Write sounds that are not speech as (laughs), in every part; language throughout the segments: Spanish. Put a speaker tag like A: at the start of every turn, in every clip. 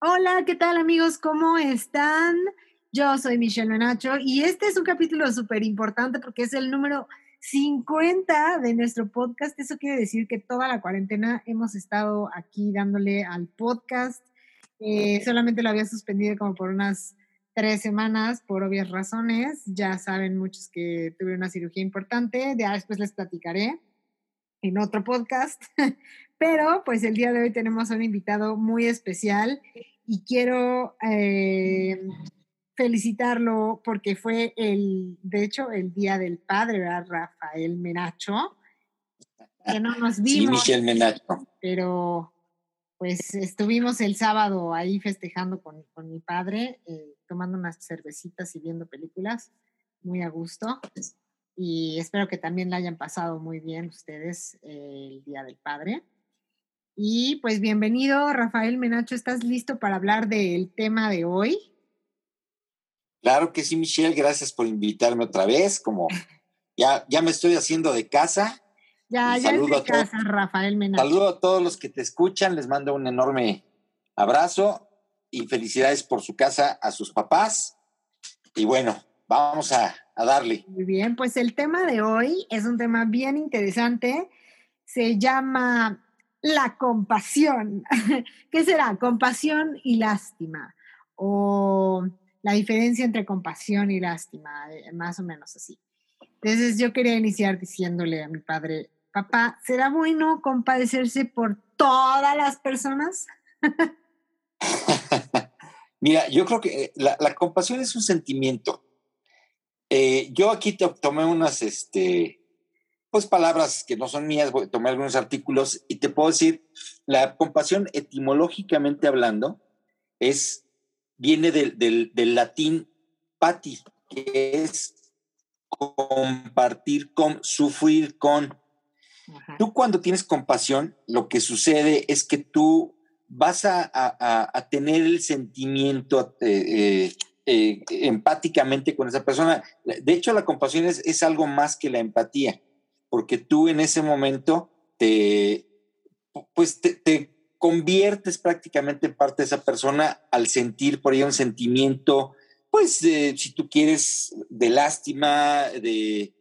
A: Hola, ¿qué tal amigos? ¿Cómo están? Yo soy Michelle Menacho y este es un capítulo súper importante porque es el número 50 de nuestro podcast. Eso quiere decir que toda la cuarentena hemos estado aquí dándole al podcast. Eh, solamente lo había suspendido como por unas tres semanas por obvias razones. Ya saben muchos que tuve una cirugía importante. Ya después les platicaré en otro podcast. (laughs) Pero pues el día de hoy tenemos a un invitado muy especial y quiero eh, felicitarlo porque fue el, de hecho, el Día del Padre, ¿verdad? Rafael Menacho, que no nos vimos.
B: Sí, Michelle Menacho.
A: Pero pues estuvimos el sábado ahí festejando con, con mi padre, eh, tomando unas cervecitas y viendo películas, muy a gusto. Y espero que también la hayan pasado muy bien ustedes eh, el Día del Padre. Y pues bienvenido, Rafael Menacho, ¿estás listo para hablar del tema de hoy?
B: Claro que sí, Michelle, gracias por invitarme otra vez, como ya, ya me estoy haciendo de casa.
A: Ya, ya es de casa, Rafael Menacho.
B: Saludo a todos los que te escuchan, les mando un enorme abrazo y felicidades por su casa a sus papás. Y bueno, vamos a, a darle.
A: Muy bien, pues el tema de hoy es un tema bien interesante. Se llama la compasión. (laughs) ¿Qué será? Compasión y lástima. O la diferencia entre compasión y lástima, eh, más o menos así. Entonces yo quería iniciar diciéndole a mi padre, papá, ¿será bueno compadecerse por todas las personas? (laughs)
B: Mira, yo creo que eh, la, compasión es un sentimiento. Eh, yo aquí tomé unas, este, pues palabras que no son mías, voy a tomar algunos artículos y te puedo decir, la compasión etimológicamente hablando es, viene del, del, latín pati, que es compartir con, sufrir con. Tú cuando tienes compasión, lo que sucede es que tú vas a, a, tener el sentimiento eh, eh, eh, empáticamente con esa persona. De hecho, la compasión es, es algo más que la empatía porque tú en ese momento te, pues te, conviertes prácticamente en parte de esa persona al sentir por ahí un sentimiento, pues si tú quieres, de lástima, de,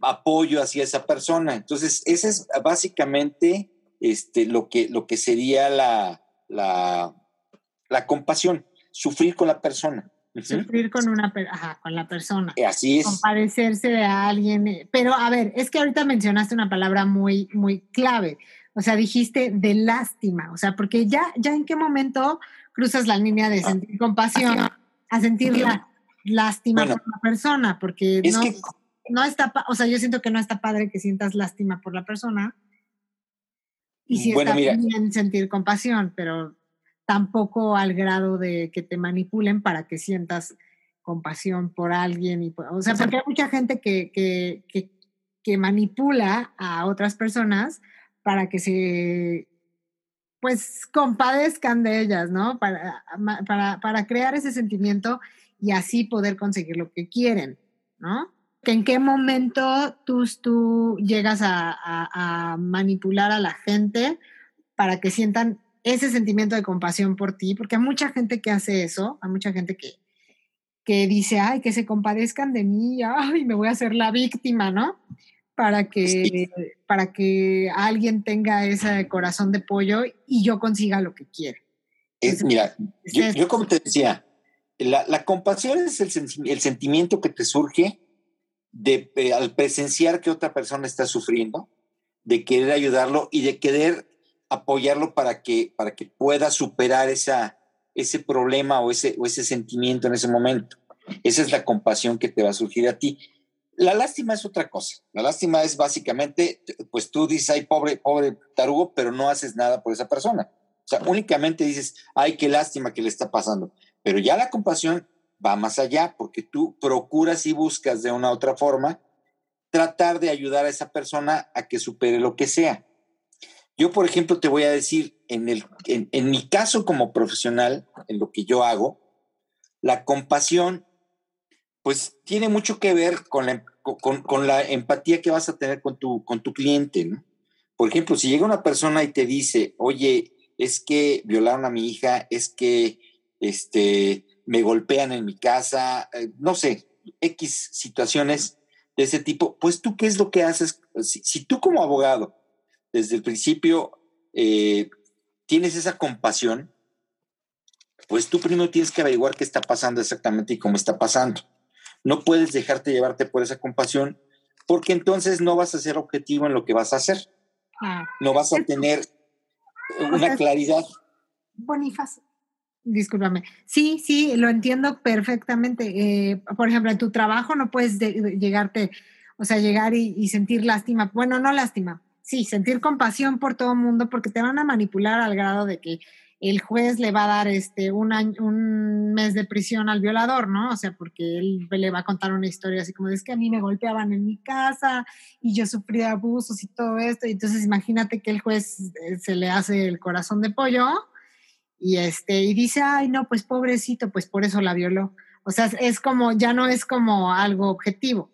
B: apoyo hacia esa persona. Entonces, ese es básicamente este, lo, que, lo que sería la, la compasión, sufrir con la persona.
A: Sufrir con una ajá, con la persona.
B: Eh, así es.
A: Compadecerse de alguien. Eh, pero a ver, es que ahorita mencionaste una palabra muy, muy clave. O sea, dijiste de lástima. O sea, porque ya, ya en qué momento cruzas la línea de sentir compasión a sentir la lástima por la persona. Porque no, no está, o sea, yo siento que no está padre que sientas lástima por la persona. Y si está bien sentir compasión, pero tampoco al grado de que te manipulen para que sientas compasión por alguien. Y, o sea, porque hay mucha gente que, que, que, manipula a otras personas para que se, pues, compadezcan de ellas, ¿no? Para, para, para crear ese sentimiento y así poder conseguir lo que quieren, ¿no? ¿En qué momento tú, tú llegas a, a, a manipular a la gente para que sientan ese sentimiento de compasión por ti, porque hay mucha gente que hace eso, hay mucha gente que, que dice, ay, que se compadezcan de mí, ay, me voy a hacer la víctima, ¿no? Para que, para que alguien tenga ese corazón de pollo y yo consiga lo que quiere.
B: Es, mira, yo, como te decía, la, compasión es el, el, sentimiento que te surge de, eh, al presenciar que otra persona está sufriendo, de querer ayudarlo y de querer apoyarlo para que, para que pueda superar esa, ese problema o ese, o ese sentimiento en ese momento. Esa es la compasión que te va a surgir a ti. La lástima es otra cosa. La lástima es básicamente, pues tú dices, ay, pobre, pobre tarugo, pero no haces nada por esa persona. O sea, únicamente dices, ay, qué lástima que le está pasando. Pero ya la compasión va más allá, porque tú procuras y buscas de una u otra forma tratar de ayudar a esa persona a que supere lo que sea. Yo, por ejemplo, te voy a decir, en, el, en, mi caso como profesional, en lo que yo hago, la compasión, pues tiene mucho que ver con la, con, la empatía que vas a tener con tu, con tu cliente, ¿no? Por ejemplo, si llega una persona y te dice, oye, es que violaron a mi hija, es que este, me golpean en mi casa, eh, no sé, X situaciones de ese tipo, pues tú qué es lo que haces, si, tú como abogado desde el principio eh, tienes esa compasión, pues tú primero tienes que averiguar qué está pasando exactamente y cómo está pasando. No puedes dejarte llevarte por esa compasión porque entonces no vas a ser objetivo en lo que vas a hacer. Ah. no vas a tener una claridad.
A: Bonifaz, discúlpame. Sí, sí, lo entiendo perfectamente. Eh, por ejemplo, en tu trabajo no puedes llegarte, o sea, llegar y, sentir lástima. Bueno, no lástima, sí, sentir compasión por todo el mundo porque te van a manipular al grado de que el juez le va a dar este un, un mes de prisión al violador, ¿no? O sea, porque él le va a contar una historia así como es que a mí me golpeaban en mi casa y yo sufría abusos y todo esto. Y entonces imagínate que el juez eh, se le hace el corazón de pollo y este y dice, ay, no, pues pobrecito, pues por eso la violó. O sea, es como, ya no es como algo objetivo.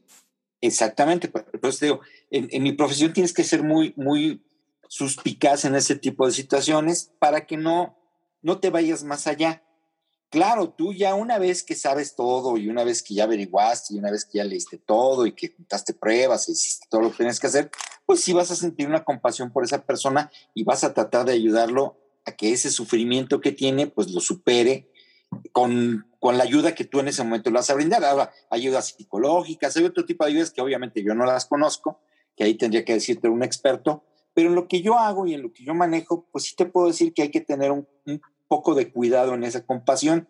B: Exactamente, pues digo, en, en mi profesión tienes que ser muy, muy suspicaz en ese tipo de situaciones para que no, no te vayas más allá. Claro, tú ya una vez que sabes todo y una vez que ya averiguaste y una vez que ya leíste todo y que juntaste pruebas y hiciste todo lo que tienes que hacer, pues sí vas a sentir una compasión por esa persona y vas a tratar de ayudarlo a que ese sufrimiento que tiene, pues lo supere con, con la ayuda que tú en ese momento le vas a brindar. Ahora, ayudas psicológicas, hay otro tipo de ayudas que obviamente yo no las conozco, que ahí tendría que decirte un experto, pero en lo que yo hago y en lo que yo manejo, pues sí te puedo decir que hay que tener un, poco de cuidado en esa compasión.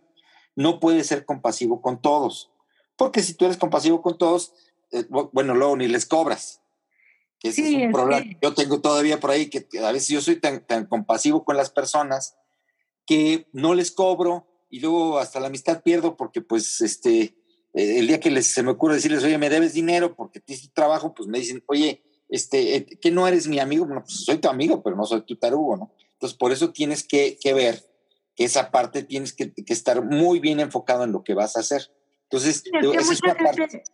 B: No puedes ser compasivo con todos, porque si tú eres compasivo con todos, eh, bueno, luego ni les cobras. Ese es un problema que yo tengo todavía por ahí, que a veces yo soy tan, tan compasivo con las personas que no les cobro y luego hasta la amistad pierdo porque pues este, el día que les, se me ocurre decirles, oye, me debes dinero porque te hice trabajo, pues me dicen, oye, este, eh, que no eres mi amigo, bueno, pues soy tu amigo, pero no soy tu tarugo, ¿no? Entonces, por eso tienes que, ver que esa parte tienes que, estar muy bien enfocado en lo que vas a hacer. Entonces,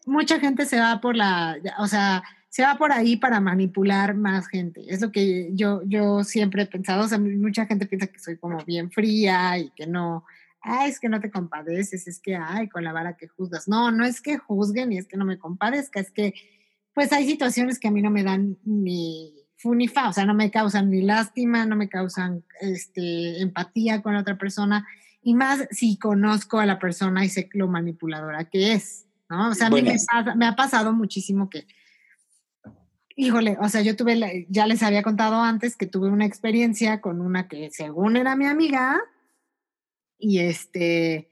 A: mucha, gente, se va por la, o sea, se va por ahí para manipular más gente. Es lo que yo, yo siempre he pensado. O sea, mucha gente piensa que soy como bien fría y que no, ay, es que no te compadeces, es que, ay, con la vara que juzgas. No, no es que juzguen y es que no me compadezca, es que pues hay situaciones que a mí no me dan ni fu ni fa, o sea, no me causan ni lástima, no me causan este, empatía con la otra persona, y más si conozco a la persona y sé lo manipuladora que es, ¿no? O sea, a mí me, me ha pasado muchísimo que, híjole, o sea, yo tuve, ya les había contado antes que tuve una experiencia con una que según era mi amiga, y este,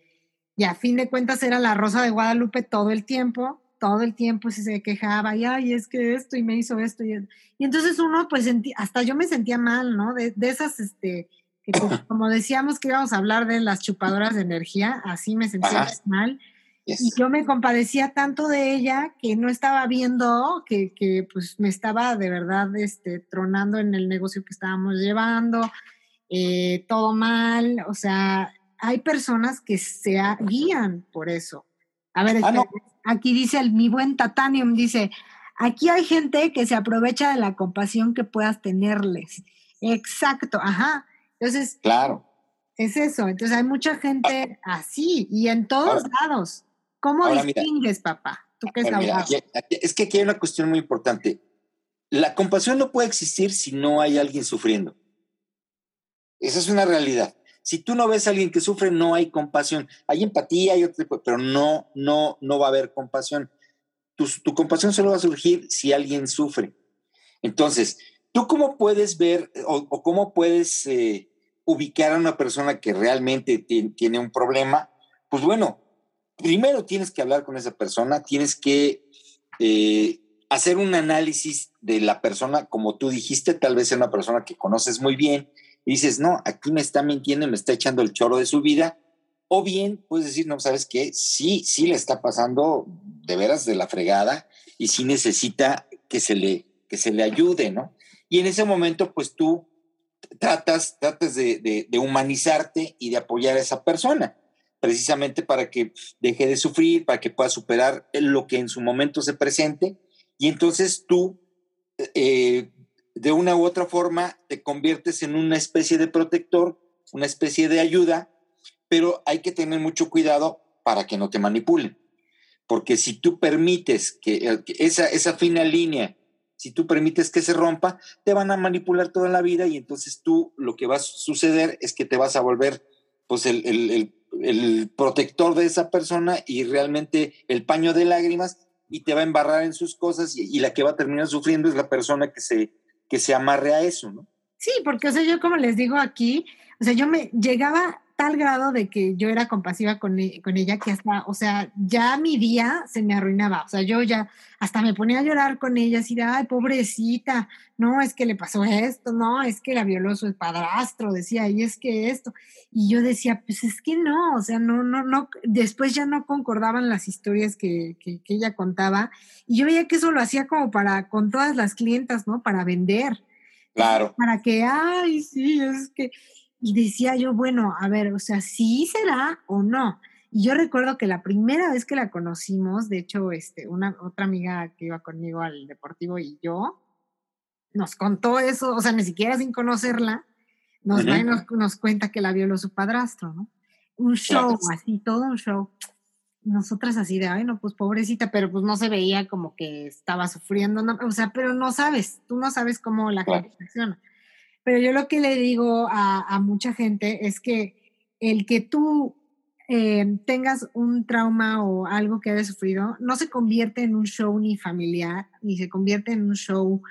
A: y a fin de cuentas era la Rosa de Guadalupe todo el tiempo, todo el tiempo se quejaba y, ay, es que esto y me hizo esto. Y, y entonces uno, pues, hasta yo me sentía mal, ¿no? De, esas, este, que como, decíamos que íbamos a hablar de las chupadoras de energía, así me sentía mal. Y yo me compadecía tanto de ella que no estaba viendo que, que, pues me estaba de verdad este, tronando en el negocio que estábamos llevando, eh, todo mal, o sea, hay personas que se guían por eso. A ver, ah, aquí dice el, mi buen Tatanium, dice, aquí hay gente que se aprovecha de la compasión que puedas tenerles. Exacto, ajá. Entonces,
B: claro.
A: Es eso, entonces hay mucha gente así y en todos lados. ¿Cómo distingues, papá? Tú que
B: es es que aquí hay una cuestión muy importante. La compasión no puede existir si no hay alguien sufriendo. Esa es una realidad. Si tú no ves a alguien que sufre, no hay compasión. Hay empatía, hay otro pero no, no, no va a haber compasión. Tu, compasión solo va a surgir si alguien sufre. Entonces, ¿tú cómo puedes ver o, cómo puedes eh, ubicar a una persona que realmente tiene un problema? Pues bueno, primero tienes que hablar con esa persona, tienes que eh, hacer un análisis de la persona, como tú dijiste, tal vez es una persona que conoces muy bien, y dices, no, aquí me está mintiendo, me está echando el choro de su vida, o bien puedes decir, no, ¿sabes qué? Sí, sí le está pasando de veras de la fregada y sí necesita que se le, que se le ayude, ¿no? Y en ese momento, pues tú tratas, tratas de, de humanizarte y de apoyar a esa persona, precisamente para que deje de sufrir, para que pueda superar lo que en su momento se presente. Y entonces tú eh, de una u otra forma te conviertes en una especie de protector, una especie de ayuda, pero hay que tener mucho cuidado para que no te manipulen. Porque si tú permites que, esa, esa fina línea, si tú permites que se rompa, te van a manipular toda la vida y entonces tú lo que va a suceder es que te vas a volver pues el, el, el protector de esa persona y realmente el paño de lágrimas y te va a embarrar en sus cosas y, la que va a terminar sufriendo es la persona que se, que se amarre a eso, ¿no?
A: Sí, porque, o sea, yo como les digo aquí, o sea, yo me llegaba tal grado de que yo era compasiva con, e, con, ella que hasta, o sea, ya mi día se me arruinaba. O sea, yo ya hasta me ponía a llorar con ella, así de, ay, pobrecita, no, es que le pasó esto, no, es que la violó su padrastro, decía, y es que esto. Y yo decía, pues es que no, o sea, no, no, no, después ya no concordaban las historias que, que, que ella contaba. Y yo veía que eso lo hacía como para, con todas las clientas, ¿no? Para vender.
B: Claro.
A: Para que, ay, sí, es que, y decía yo, bueno, a ver, o sea, sí será o no. Y yo recuerdo que la primera vez que la conocimos, de hecho, este, una otra amiga que iba conmigo al deportivo y yo, nos contó eso, o sea, ni siquiera sin conocerla, nos, nos, cuenta que la violó su padrastro, ¿no? Un show, así, todo un show. Nosotras así de, ay, no, pues pobrecita, pero pues no se veía como que estaba sufriendo, no, o sea, pero no sabes, tú no sabes cómo la gente reacciona. Pero yo lo que le digo a, mucha gente es que el que tú eh, tengas un trauma o algo que hayas sufrido, no se convierte en un show ni familiar, ni se convierte en un show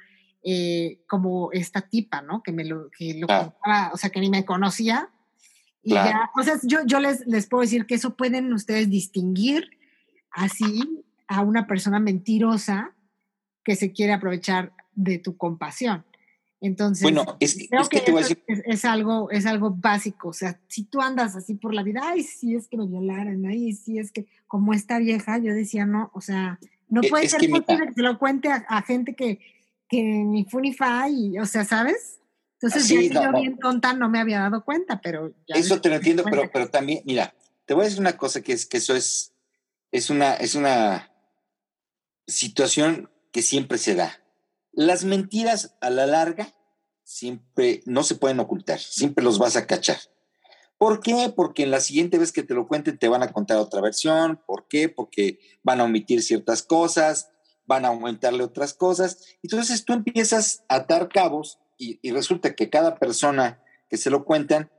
A: eh, como esta tipa, ¿no? Que me lo, que lo contaba, o sea, que ni me conocía. Y ya, o sea, yo, yo les, les puedo decir que eso pueden ustedes distinguir así a una persona mentirosa que se quiere aprovechar de tu compasión. Entonces,
B: bueno, es, que,
A: es, algo, es algo básico. O sea, si tú andas así por la vida, ay, sí es que me violaran, ay, sí es que, como esta vieja, yo decía, no, o sea, no e, puede ser posible que se lo cuente a, gente que, que ni Funify, y, o sea, ¿sabes? Entonces, yo bien tonta no me había dado cuenta, pero.
B: eso te lo entiendo, pero, pero también, mira, te voy a decir una cosa que es que eso es, es una, es una situación que siempre se da las mentiras a la larga siempre no se pueden ocultar, siempre los vas a cachar. ¿Por qué? Porque en la siguiente vez que te lo cuenten te van a contar otra versión. ¿Por qué? Porque van a omitir ciertas cosas, van a aumentarle otras cosas. Entonces tú empiezas a atar cabos y, y resulta que cada persona que se lo cuentan,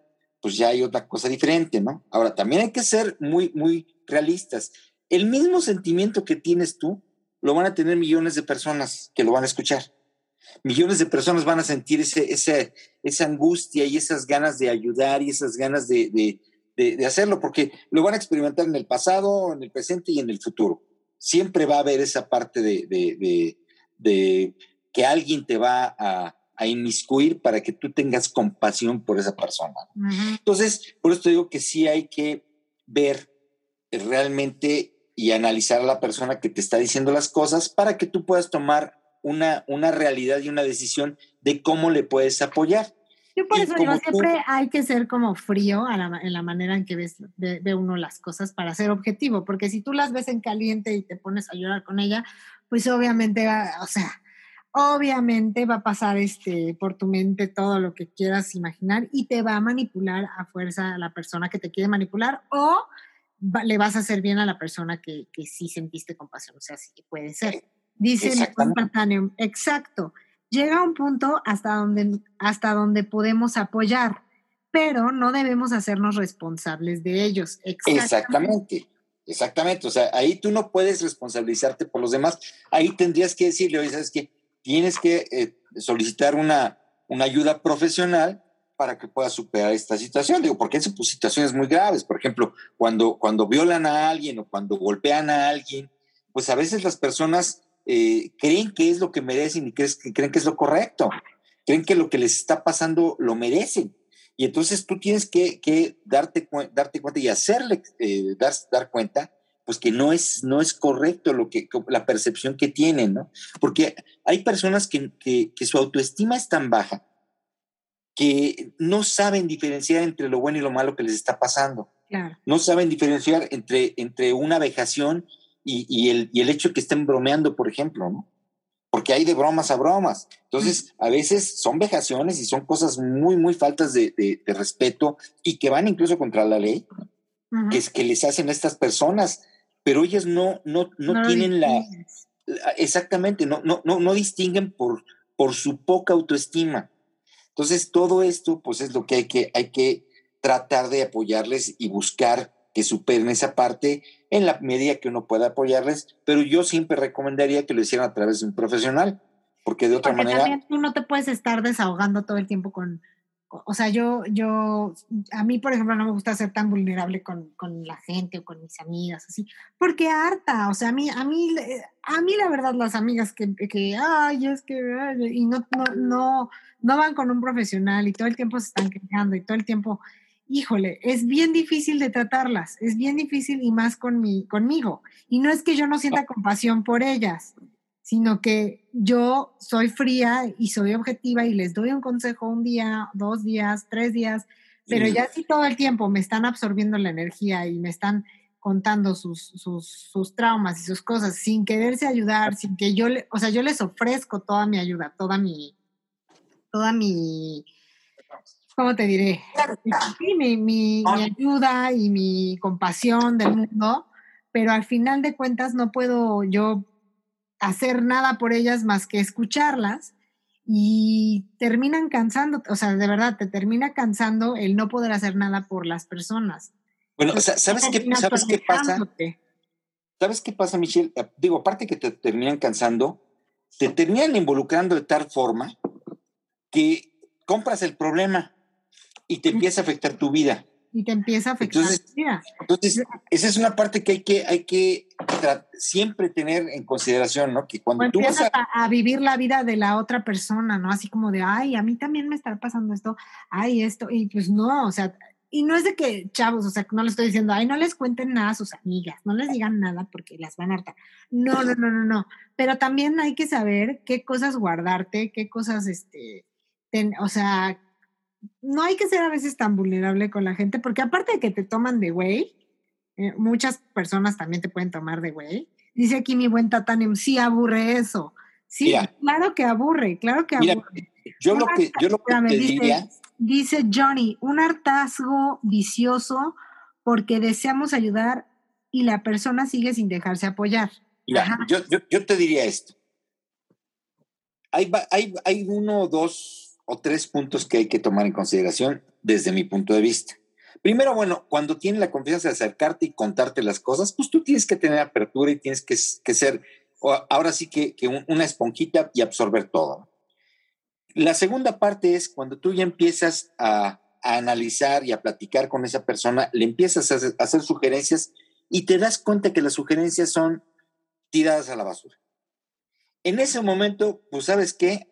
B: pues ya hay otra cosa diferente, ¿no? Ahora, también hay que ser muy, muy realistas. El mismo sentimiento que tienes tú, lo van a tener millones de personas que lo van a escuchar. Millones de personas van a sentir ese, esa angustia y esas ganas de ayudar y esas ganas de, hacerlo, porque lo van a experimentar en el pasado, en el presente y en el futuro. Siempre va a haber esa parte de, que alguien te va a, inmiscuir para que tú tengas compasión por esa persona. Entonces, por eso te digo que sí hay que ver realmente y analizar a la persona que te está diciendo las cosas para que tú puedas tomar una, una realidad y una decisión de cómo le puedes apoyar.
A: Yo por eso digo, siempre hay que ser como frío en la manera en que ves, ve, uno las cosas para ser objetivo, porque si tú las ves en caliente y te pones a llorar con ella, pues obviamente va, o sea, obviamente va a pasar este, por tu mente todo lo que quieras imaginar y te va a manipular a fuerza a la persona que te quiere manipular o le vas a hacer bien a la persona que, que sí sentiste compasión. O sea, sí puede ser. Dice espontáneo, exacto. Llega un punto hasta donde, hasta donde podemos apoyar, pero no debemos hacernos responsables de ellos.
B: Exactamente. Exactamente. O sea, ahí tú no puedes responsabilizarte por los demás. Ahí tendrías que decirle, oye, ¿sabes qué? Tienes que eh, solicitar una, una ayuda profesional para que pueda superar esta situación. Digo, porque pues, situaciones muy graves. Por ejemplo, cuando, cuando violan a alguien o cuando golpean a alguien, pues a veces las personas eh, creen que es lo que merecen y creen, que es lo correcto. Creen que lo que les está pasando lo merecen. Y entonces tú tienes que, darte, darte cuenta y hacerle eh, dar, dar cuenta pues que no es, no es correcto lo que, la percepción que tienen, ¿no? Porque hay personas que, que su autoestima es tan baja que no saben diferenciar entre lo bueno y lo malo que les está pasando. No saben diferenciar entre, entre una vejación y, el, y, el, hecho que estén bromeando, por ejemplo, ¿no? porque hay de bromas a bromas. Entonces, a veces son vejaciones y son cosas muy, muy faltas de, respeto y que van incluso contra la ley, que, es, que les hacen a estas personas, pero ellas no, no, no, tienen la, exactamente, no, no, no, no distinguen por, por su poca autoestima. Entonces, todo esto, pues es lo que hay que, hay que tratar de apoyarles y buscar que superen esa parte en la medida que uno pueda apoyarles, pero yo siempre recomendaría que lo hicieran a través de un profesional, porque de otra manera... También
A: tú no te puedes estar desahogando todo el tiempo con, o sea, yo, yo, a mí, por ejemplo, no me gusta ser tan vulnerable con, con, la gente o con mis amigas, así, porque harta, o sea, a mí, a mí, a mí la verdad, las amigas que, que ay, es que, y no, no, no, no van con un profesional y todo el tiempo se están quejando y todo el tiempo híjole, es bien difícil de tratarlas, es bien difícil y más con mi, conmigo. Y no es que yo no sienta compasión por ellas, sino que yo soy fría y soy objetiva y les doy un consejo un día, dos días, tres días, pero ya si todo el tiempo me están absorbiendo la energía y me están contando sus, sus, sus, traumas y sus cosas sin quererse ayudar, sin que yo, le, o sea, yo les ofrezco toda mi ayuda, toda mi, toda mi, ¿cómo te diré? mi, mi, ayuda y mi compasión del mundo, pero al final de cuentas no puedo yo hacer nada por ellas más que escucharlas y terminan cansando, o sea, de verdad, te termina cansando el no poder hacer nada por las personas.
B: Bueno, o sea, ¿sabes, qué, ¿sabes qué pasa? ¿Sabes qué pasa, Michelle? Eh, digo, aparte que te terminan cansando, te terminan involucrando de tal forma que compras el problema y te empieza a afectar tu vida.
A: Y te empieza a afectar
B: entonces, esa es una parte que hay que, hay que siempre tener en consideración, ¿no? Que cuando tú
A: vas a... vivir la vida de la otra persona, ¿no? Así como de, ay, a mí también me está pasando esto, ay, esto, y pues no, o sea, y no es de que, chavos, o sea, no le estoy diciendo, ay, no les cuenten nada a sus amigas, no les digan nada porque las van a hartar. No, no, no, no, no. Pero también hay que saber qué cosas guardarte, qué cosas, este, o sea, no hay que ser a veces tan vulnerable con la gente, porque aparte de que te toman de güey, eh, muchas personas también te pueden tomar de güey. Dice aquí mi buen Tatanem, sí aburre eso. Sí, claro que aburre, claro que aburre.
B: Yo lo que, yo lo que te
A: dice,
B: diría...
A: Dice Johnny, un hartazgo vicioso porque deseamos ayudar y la persona sigue sin dejarse apoyar.
B: Mira, yo, yo, te diría esto. Hay, hay, hay uno o dos o tres puntos que hay que tomar en consideración desde mi punto de vista. Primero, bueno, cuando tienes la confianza de acercarte y contarte las cosas, pues tú tienes que tener apertura y tienes que, ser, ahora sí que, una esponjita y absorber todo. La segunda parte es cuando tú ya empiezas a, analizar y a platicar con esa persona, le empiezas a hacer sugerencias y te das cuenta que las sugerencias son tiradas a la basura. En ese momento, pues sabes qué,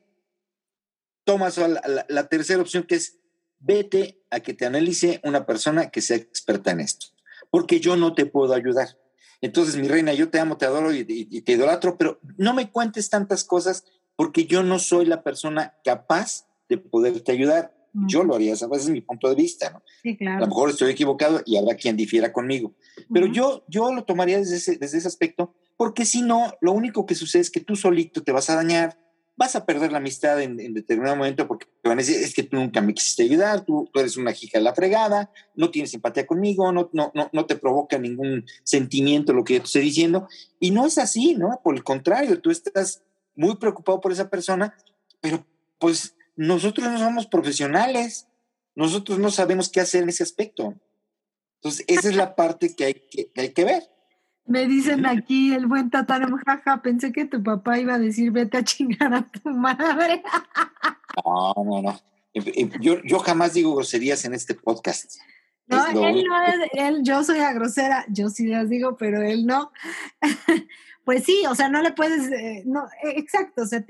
B: tomas la, tercera opción que es vete a que te analice una persona que sea experta en esto, porque yo no te puedo ayudar. Entonces, mi reina, yo te amo, te adoro y, te idolatro, pero no me cuentes tantas cosas porque yo no soy la persona capaz de poderte ayudar. Yo lo haría, ese es mi punto de vista, ¿no?
A: Sí, claro.
B: A lo mejor estoy equivocado y habrá quien difiera conmigo. Pero yo, yo lo tomaría desde ese, desde ese aspecto, porque si no, lo único que sucede es que tú solito te vas a dañar, vas a perder la amistad en, determinado momento porque te van a decir, es que tú nunca me quisiste ayudar, tú, tú eres una hija de la fregada, no tienes simpatía conmigo, no, no, no, no te provoca ningún sentimiento lo que yo te estoy diciendo. Y no es así, ¿no? Por el contrario, tú estás muy preocupado por esa persona, pero pues nosotros no somos profesionales, nosotros no sabemos qué hacer en ese aspecto. Entonces, esa es la parte que hay que, que hay que ver.
A: Me dicen aquí el buen Tatarem, jaja, pensé que tu papá iba a decir vete a chingar a tu madre.
B: No, no, no. Yo, yo jamás digo groserías en este podcast.
A: No, él no es, él, yo soy a grosera, yo sí las digo, pero él no. (laughs) pues sí, o sea, no le puedes, eh, no, eh, exacto, o sea,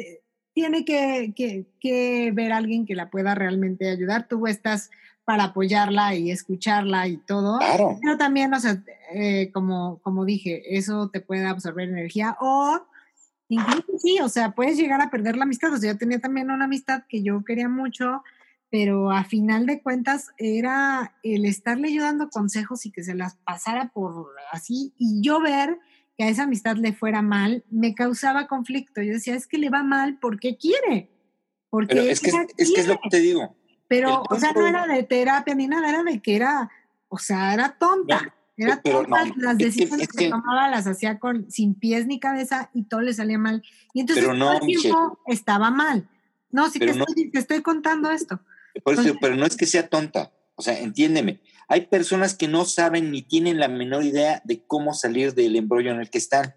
A: tiene que, que, que ver a alguien que la pueda realmente ayudar. Tú estás para apoyarla y escucharla y todo.
B: Claro.
A: Pero también, o sea, eh, como, como dije, eso te puede absorber energía o incluso sí, o sea, puedes llegar a perder la amistad. O sea, yo tenía también una amistad que yo quería mucho, pero a final de cuentas era el estarle yo dando consejos y que se las pasara por así y yo ver que a esa amistad le fuera mal, me causaba conflicto. Yo decía, es que le va mal porque quiere. Porque
B: es que es, que es lo que te digo.
A: Pero, o sea, no era de terapia ni nada, era de que era, o sea, era tonta. era tonta, las decisiones que, tomaba las hacía con, sin pies ni cabeza y todo le salía mal. Y entonces todo el tiempo estaba mal. No, sí te, estoy, te, estoy, contando esto.
B: pero no es que sea tonta, o sea, entiéndeme. Hay personas que no saben ni tienen la menor idea de cómo salir del embrollo en el que están.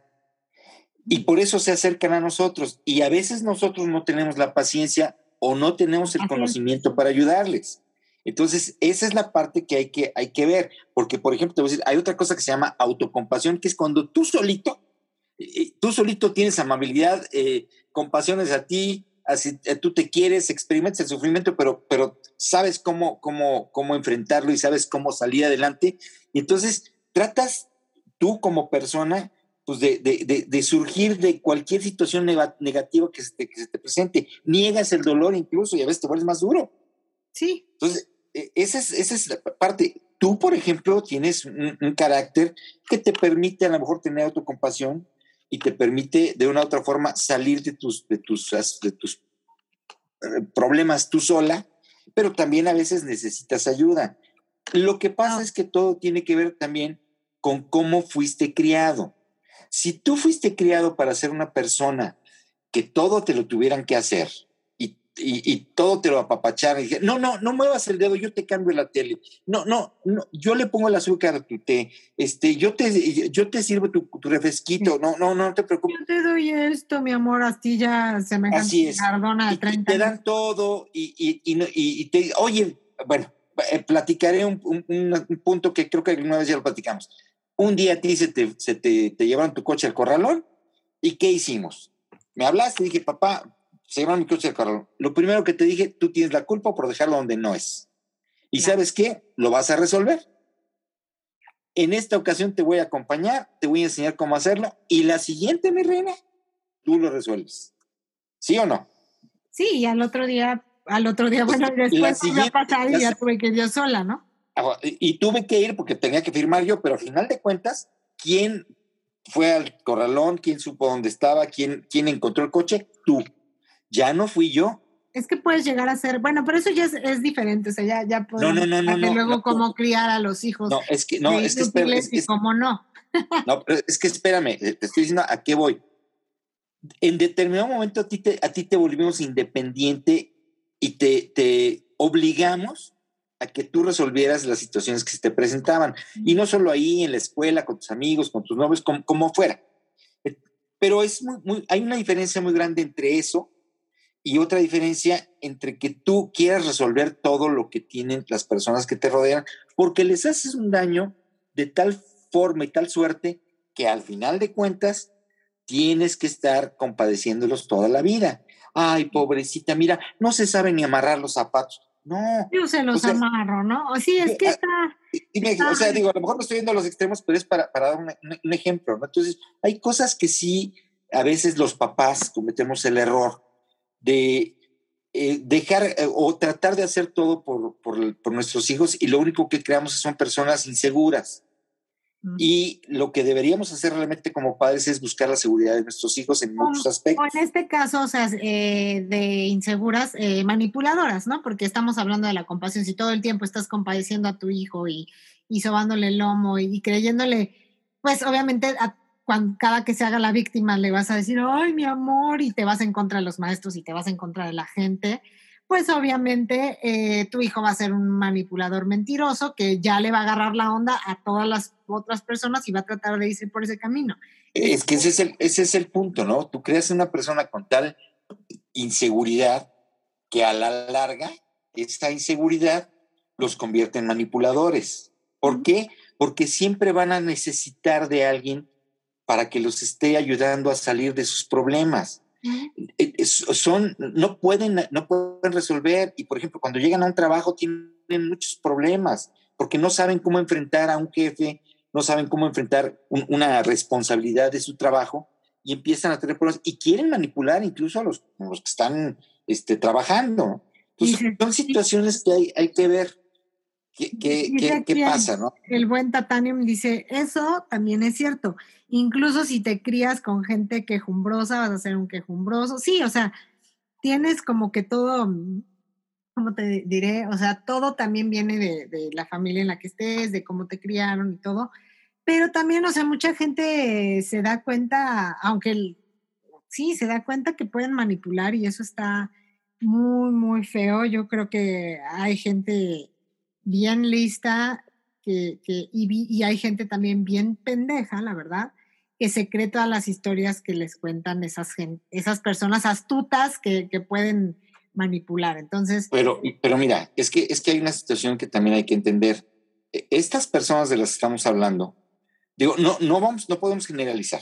B: Y por eso se acercan a nosotros. Y a veces nosotros no tenemos la paciencia o no tenemos el conocimiento para ayudarles. Entonces, esa es la parte que hay que, hay que ver. Porque, por ejemplo, te voy a decir, hay otra cosa que se llama autocompasión, que es cuando tú solito, eh, eh, tú solito tienes amabilidad, eh, compasiones a ti, así, tú te quieres, experimentas el sufrimiento, pero, pero sabes cómo, cómo, cómo enfrentarlo y sabes cómo salir adelante. Y entonces tratas tú como persona pues de, de, de, surgir de cualquier situación negativa que se, te, que se, te, presente. Niegas el dolor incluso y a veces te vuelves más duro.
A: Sí.
B: Entonces, e, esa es, esa es la parte. Tú, por ejemplo, tienes un, carácter que te permite a lo mejor tener autocompasión y te permite de una u otra forma salir de tus, de tus, de tus eh, problemas tú sola, pero también a veces necesitas ayuda. Lo que pasa es que todo tiene que ver también con cómo fuiste criado. Si tú fuiste criado para ser una persona que todo te lo tuvieran que hacer y, todo te lo apapacharan, y dije, no, no, no muevas el dedo, yo te cambio la tele. No, no, no yo le pongo el azúcar a tu té, este, yo te, yo te sirvo tu, tu refresquito, no, no, no te preocupes.
A: Yo te doy esto, mi amor, astilla semejante
B: Así es.
A: Cardona
B: de 30 Te dan todo y, y, y, te, oye, bueno, eh, platicaré un, un, un, punto que creo que alguna vez ya lo platicamos un día a ti se te, se te, llevaron tu coche al corralón y ¿qué hicimos? Me hablaste y dije, papá, se llevaron mi coche al corralón. Lo primero que te dije, tú tienes la culpa por dejarlo donde no es. ¿Y sabes qué? Lo vas a resolver. En esta ocasión te voy a acompañar, te voy a enseñar cómo hacerlo y la siguiente, mi reina, tú lo resuelves. ¿Sí o no?
A: Sí, y al otro día, al otro día, bueno, después ya pasar y ya tuve que ir yo sola, ¿no?
B: Y tuve que ir porque tenía que firmar yo, pero al final de cuentas, ¿quién fue al corralón? ¿Quién supo dónde estaba? ¿Quién, quién encontró el coche? Tú. Ya no fui yo.
A: Es que puedes llegar a ser, bueno, pero eso ya es, diferente, o sea, ya, ya
B: puedes no, no, no, no,
A: luego cómo criar a los hijos.
B: No, es que, no, es que, espérame, es que
A: cómo no.
B: no, pero es que espérame, eh, te estoy diciendo a qué voy. En determinado momento a ti te, a ti te volvimos independiente y te, te obligamos a que tú resolvieras las situaciones que se te presentaban. Y no solo ahí, en la escuela, con tus amigos, con tus novios, como, fuera. Eh, pero es muy, hay una diferencia muy grande entre eso y otra diferencia entre que tú quieras resolver todo lo que tienen las personas que te rodean, porque les haces un daño de tal forma y tal suerte que al final de cuentas tienes que estar compadeciéndolos toda la vida. Ay, pobrecita, mira, no se sabe ni amarrar los zapatos. No.
A: Yo se los amarro, ¿no? Sí, es que ah,
B: está, O sea, digo, a lo mejor no estoy viendo los extremos, pero es para, para dar un, ejemplo, ¿no? Entonces, hay cosas que sí, a veces los papás cometemos el error de eh, dejar eh, o tratar de hacer todo por, por, por, nuestros hijos y lo único que creamos son personas inseguras. Y lo que deberíamos hacer realmente como padres es buscar la seguridad de nuestros hijos en muchos aspectos.
A: O en este caso, o sea, eh, de inseguras, eh, manipuladoras, ¿no? Porque estamos hablando de la compasión. Si todo el tiempo estás compadeciendo a tu hijo y, y sobándole el lomo y, creyéndole, pues obviamente cuando, cada que se haga la víctima le vas a decir, ay, mi amor, y te vas en contra de los maestros y te vas en contra de la gente pues obviamente eh, tu hijo va a ser un manipulador mentiroso que ya le va a agarrar la onda a todas las otras personas y va a tratar de irse por ese camino.
B: Es que ese es el, ese es el punto, ¿no? Tú creas una persona con tal inseguridad que a la larga esa inseguridad los convierte en manipuladores. ¿Por qué? Porque siempre van a necesitar de alguien para que los esté ayudando a salir de sus problemas. Eh, son, no pueden, no pueden resolver y por ejemplo cuando llegan a un trabajo tienen muchos problemas porque no saben cómo enfrentar a un jefe, no saben cómo enfrentar una responsabilidad de su trabajo y empiezan a tener problemas y quieren manipular incluso a los, los que están este, trabajando. son situaciones que hay, hay que ver. ¿Qué, qué, pasa, no?
A: El buen Tatanium dice, eso también es cierto. Incluso si te crías con gente quejumbrosa, vas a ser un quejumbroso. Sí, o sea, tienes como que todo, ¿cómo te diré? O sea, todo también viene de, de la familia en la que estés, de cómo te criaron y todo. Pero también, o sea, mucha gente se da cuenta, aunque el, sí, se da cuenta que pueden manipular y eso está muy, muy feo. Yo creo que hay gente bien lista y, hay gente también bien pendeja, la verdad, que se cree todas las historias que les cuentan esas, esas personas astutas que, que pueden manipular. Entonces.
B: Pero, pero mira, es que, es que hay una situación que también hay que entender. E, estas personas de las que estamos hablando, digo, no, no, vamos, no podemos generalizar,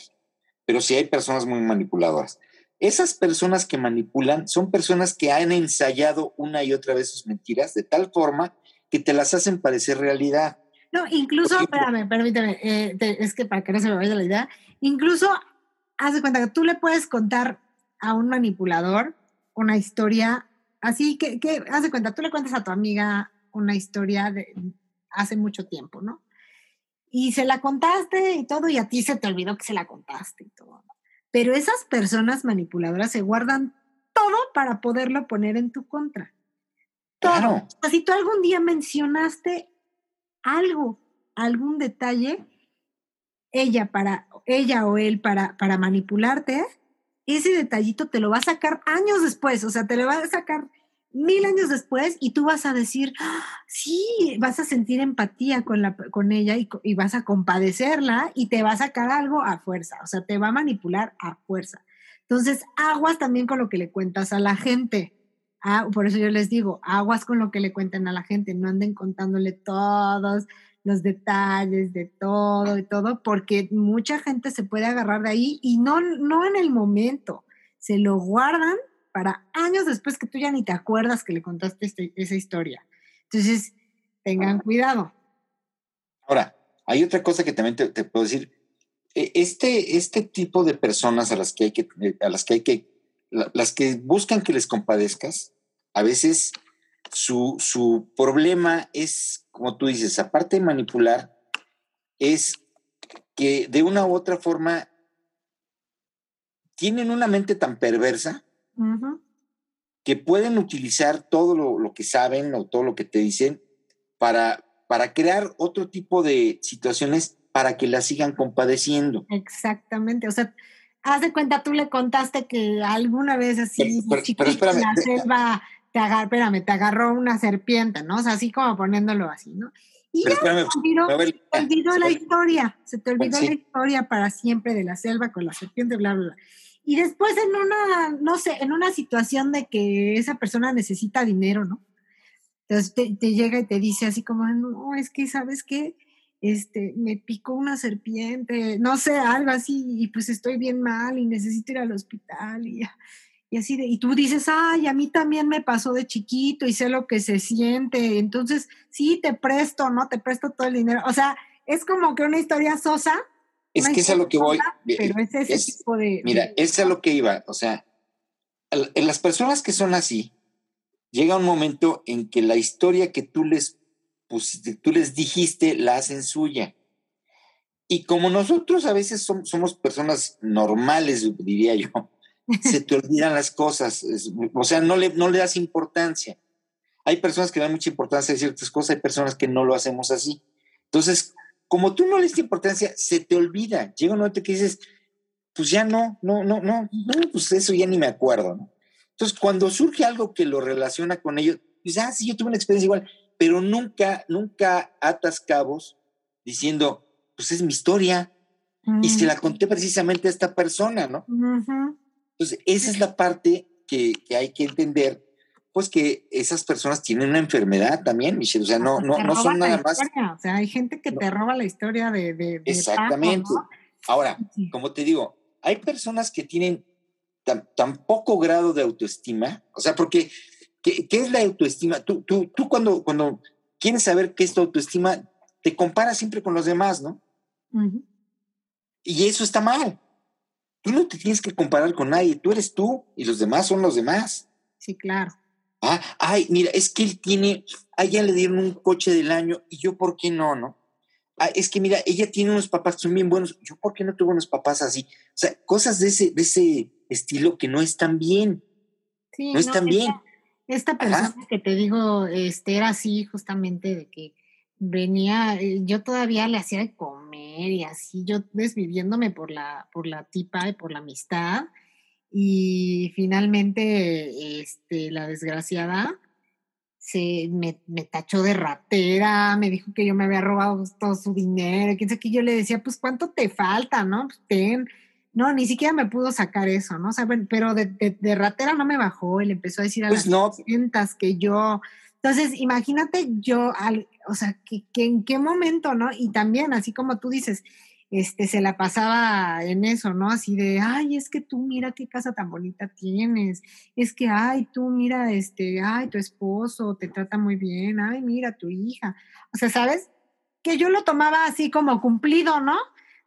B: pero sí hay personas muy manipuladoras. Esas personas que manipulan son personas que han ensayado una y otra vez sus mentiras de tal forma que te las hacen parecer realidad.
A: No, incluso, espérame, permíteme, eh, es que para que no se me vaya la idea, incluso haz de cuenta que tú le puedes contar a un manipulador una historia así que, que haz de cuenta, tú le cuentas a tu amiga una historia de hace mucho tiempo, ¿no? Y se la contaste y todo, y a ti se te olvidó que se la contaste y todo. Pero esas personas manipuladoras se guardan todo para poderlo poner en tu contra. Claro. si tú algún día mencionaste algo, algún detalle, ella para ella o él para, para manipularte, ese detallito te lo va a sacar años después, o sea, te lo va a sacar mil años después y tú vas a decir, ¡Ah! sí, vas a sentir empatía con, la, con ella y, y, vas a compadecerla y te va a sacar algo a fuerza, o sea, te va a manipular a fuerza. Entonces, aguas también con lo que le cuentas a la gente. Ah, por eso yo les digo, aguas con lo que le cuenten a la gente, no anden contándole todos los detalles de todo y todo, porque mucha gente se puede agarrar de ahí y no, no en el momento, se lo guardan para años después que tú ya ni te acuerdas que le contaste este, esa historia. Entonces, tengan cuidado.
B: Ahora, hay otra cosa que también te, puedo decir. E, este, este tipo de personas a las que hay que, a las que hay que las que buscan que les compadezcas, a veces su, su, problema es, como tú dices, aparte de manipular, es que de una u otra forma tienen una mente tan perversa que pueden utilizar todo lo, lo, que saben o todo lo que te dicen para, para crear otro tipo de situaciones para que la sigan compadeciendo.
A: Exactamente, o sea, haz de cuenta, tú le contaste que alguna vez así, pero, espérame, la selva, te, agar, espérame, te agarró una serpiente, ¿no? O sea, así como poniéndolo así, ¿no? Y ya se te olvidó, la historia, se te olvidó la historia para siempre de la selva con la serpiente, bla, bla, bla. Y después en una, no sé, en una situación de que esa persona necesita dinero, ¿no? Entonces te, te llega y te dice así como, no, es que, ¿sabes qué? Este, me picó una serpiente, no sé, algo así, y pues estoy bien mal y necesito ir al hospital y, y así de, y tú dices, ay, a mí también me pasó de chiquito y sé lo que se siente, entonces sí, te presto, ¿no? Te presto todo el dinero. O sea, es como que una historia sosa.
B: Es que es a lo que voy. Pero es ese tipo de... Mira, es a lo que iba, o sea, en las personas que son así, llega un momento en que la historia que tú les pues tú les dijiste, la hacen suya. Y como nosotros a veces somos, personas normales, diría yo, (laughs) se te olvidan las cosas, o sea, no le, no le das importancia. Hay personas que dan mucha importancia a ciertas cosas, hay personas que no lo hacemos así. Entonces, como tú no le das importancia, se te olvida. Llega un momento que dices, pues ya no, no, no, no, no, pues eso ya ni me acuerdo. Entonces, cuando surge algo que lo relaciona con ellos, dices, ah, sí, yo tuve una experiencia igual pero nunca, nunca atas cabos diciendo, pues es mi historia. Y se la mm. conté precisamente a esta persona, ¿no? Entonces, esa es la parte que, hay que entender, pues que esas personas tienen una enfermedad también, Michelle. O sea, no, no, no son nada más.
A: O sea, hay gente que te roba la historia de.
B: Exactamente. Ahora, como te digo, hay personas que tienen tan, tan poco grado de autoestima, o sea, porque ¿Qué, es la autoestima? Tú, tú, tú cuando, cuando quieres saber qué es tu autoestima, te comparas siempre con los demás, ¿no? Y eso está mal. Tú no te tienes que comparar con nadie, tú eres tú y los demás son los demás.
A: Sí, claro.
B: Ah, ay, mira, es que él tiene, a ella le dieron un coche del año y yo, ¿por qué no, no? Ah, es que mira, ella tiene unos papás que son bien buenos, yo, ¿por qué no tuve unos papás así? O sea, cosas de ese, de ese estilo que no están bien. Sí, no están bien.
A: Esta persona que te digo, este, era así justamente de que venía, eh, yo todavía le hacía de comer y así, yo desviviéndome por la, por la tipa y por la amistad. Y finalmente, este, la desgraciada se me, me, tachó de ratera, me dijo que yo me había robado todo su dinero, sabe que yo le decía, pues cuánto te falta, ¿no? Pues ten. No, ni siquiera me pudo sacar eso, ¿no? O sea, pero de, de, ratera no me bajó, él empezó a decir a pues las no. que yo, entonces, imagínate yo, al, o sea, que, en qué momento, ¿no? Y también, así como tú dices, este, se la pasaba en eso, ¿no? Así de, ay, es que tú mira qué casa tan bonita tienes, es que, ay, tú mira, este, ay, tu esposo te trata muy bien, ay, mira tu hija. O sea, ¿sabes? Que yo lo tomaba así como cumplido, ¿no?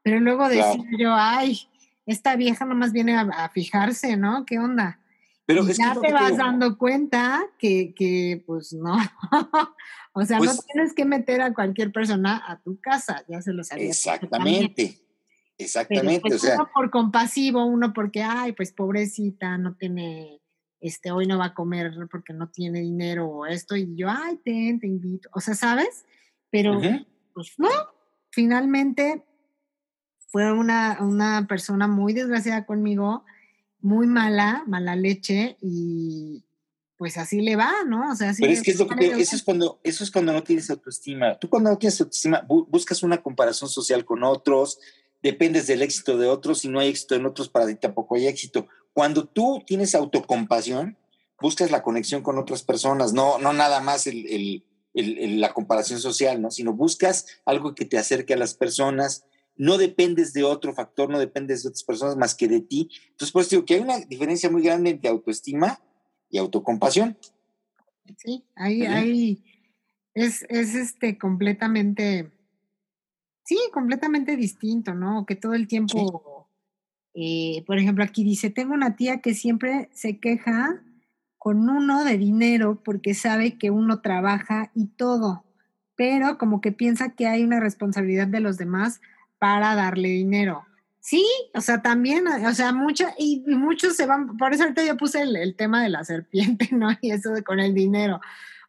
A: Pero luego decía yo, ay, esta vieja nomás viene a fijarse, ¿no? ¿Qué onda? Pero ya te vas dando cuenta que, que, pues no. (laughs) o sea, no pues tienes que meter a cualquier persona a tu casa, ya se lo sabía.
B: Exactamente. Exactamente.
A: Pues, uno por compasivo, uno porque, ay, pues pobrecita, no tiene, este, hoy no va a comer porque no tiene dinero o esto, y yo, ay, ten, te invito. O sea, ¿sabes? Pero, pues no, finalmente fue una, una persona muy desgraciada conmigo muy mala, mala leche y pues así le va, ¿no? O sea,
B: Pero es que, es lo que eso es cuando eso es cuando no tienes autoestima. Tú cuando no tienes autoestima buscas una comparación social con otros, dependes del éxito de otros, si no hay éxito en otros para ti tampoco hay éxito. Cuando tú tienes autocompasión, buscas la conexión con otras personas, no no nada más el, la comparación social, ¿no? Sino buscas algo que te acerque a las personas, no dependes de otro factor, no dependes de otras personas más que de ti. Entonces, pues digo que hay una diferencia muy grande entre autoestima y autocompasión.
A: Sí, ahí, ahí es, es este completamente, sí, completamente distinto, ¿no? Que todo el tiempo, eh, por ejemplo, aquí dice, tengo una tía que siempre se queja con uno de dinero porque sabe que uno trabaja y todo, pero como que piensa que hay una responsabilidad de los demás para darle dinero. Sí, o sea, también, o sea, mucha, y, muchos se van, por eso ahorita yo puse el, tema de la serpiente, (laughs) ¿no? Y eso de con el dinero.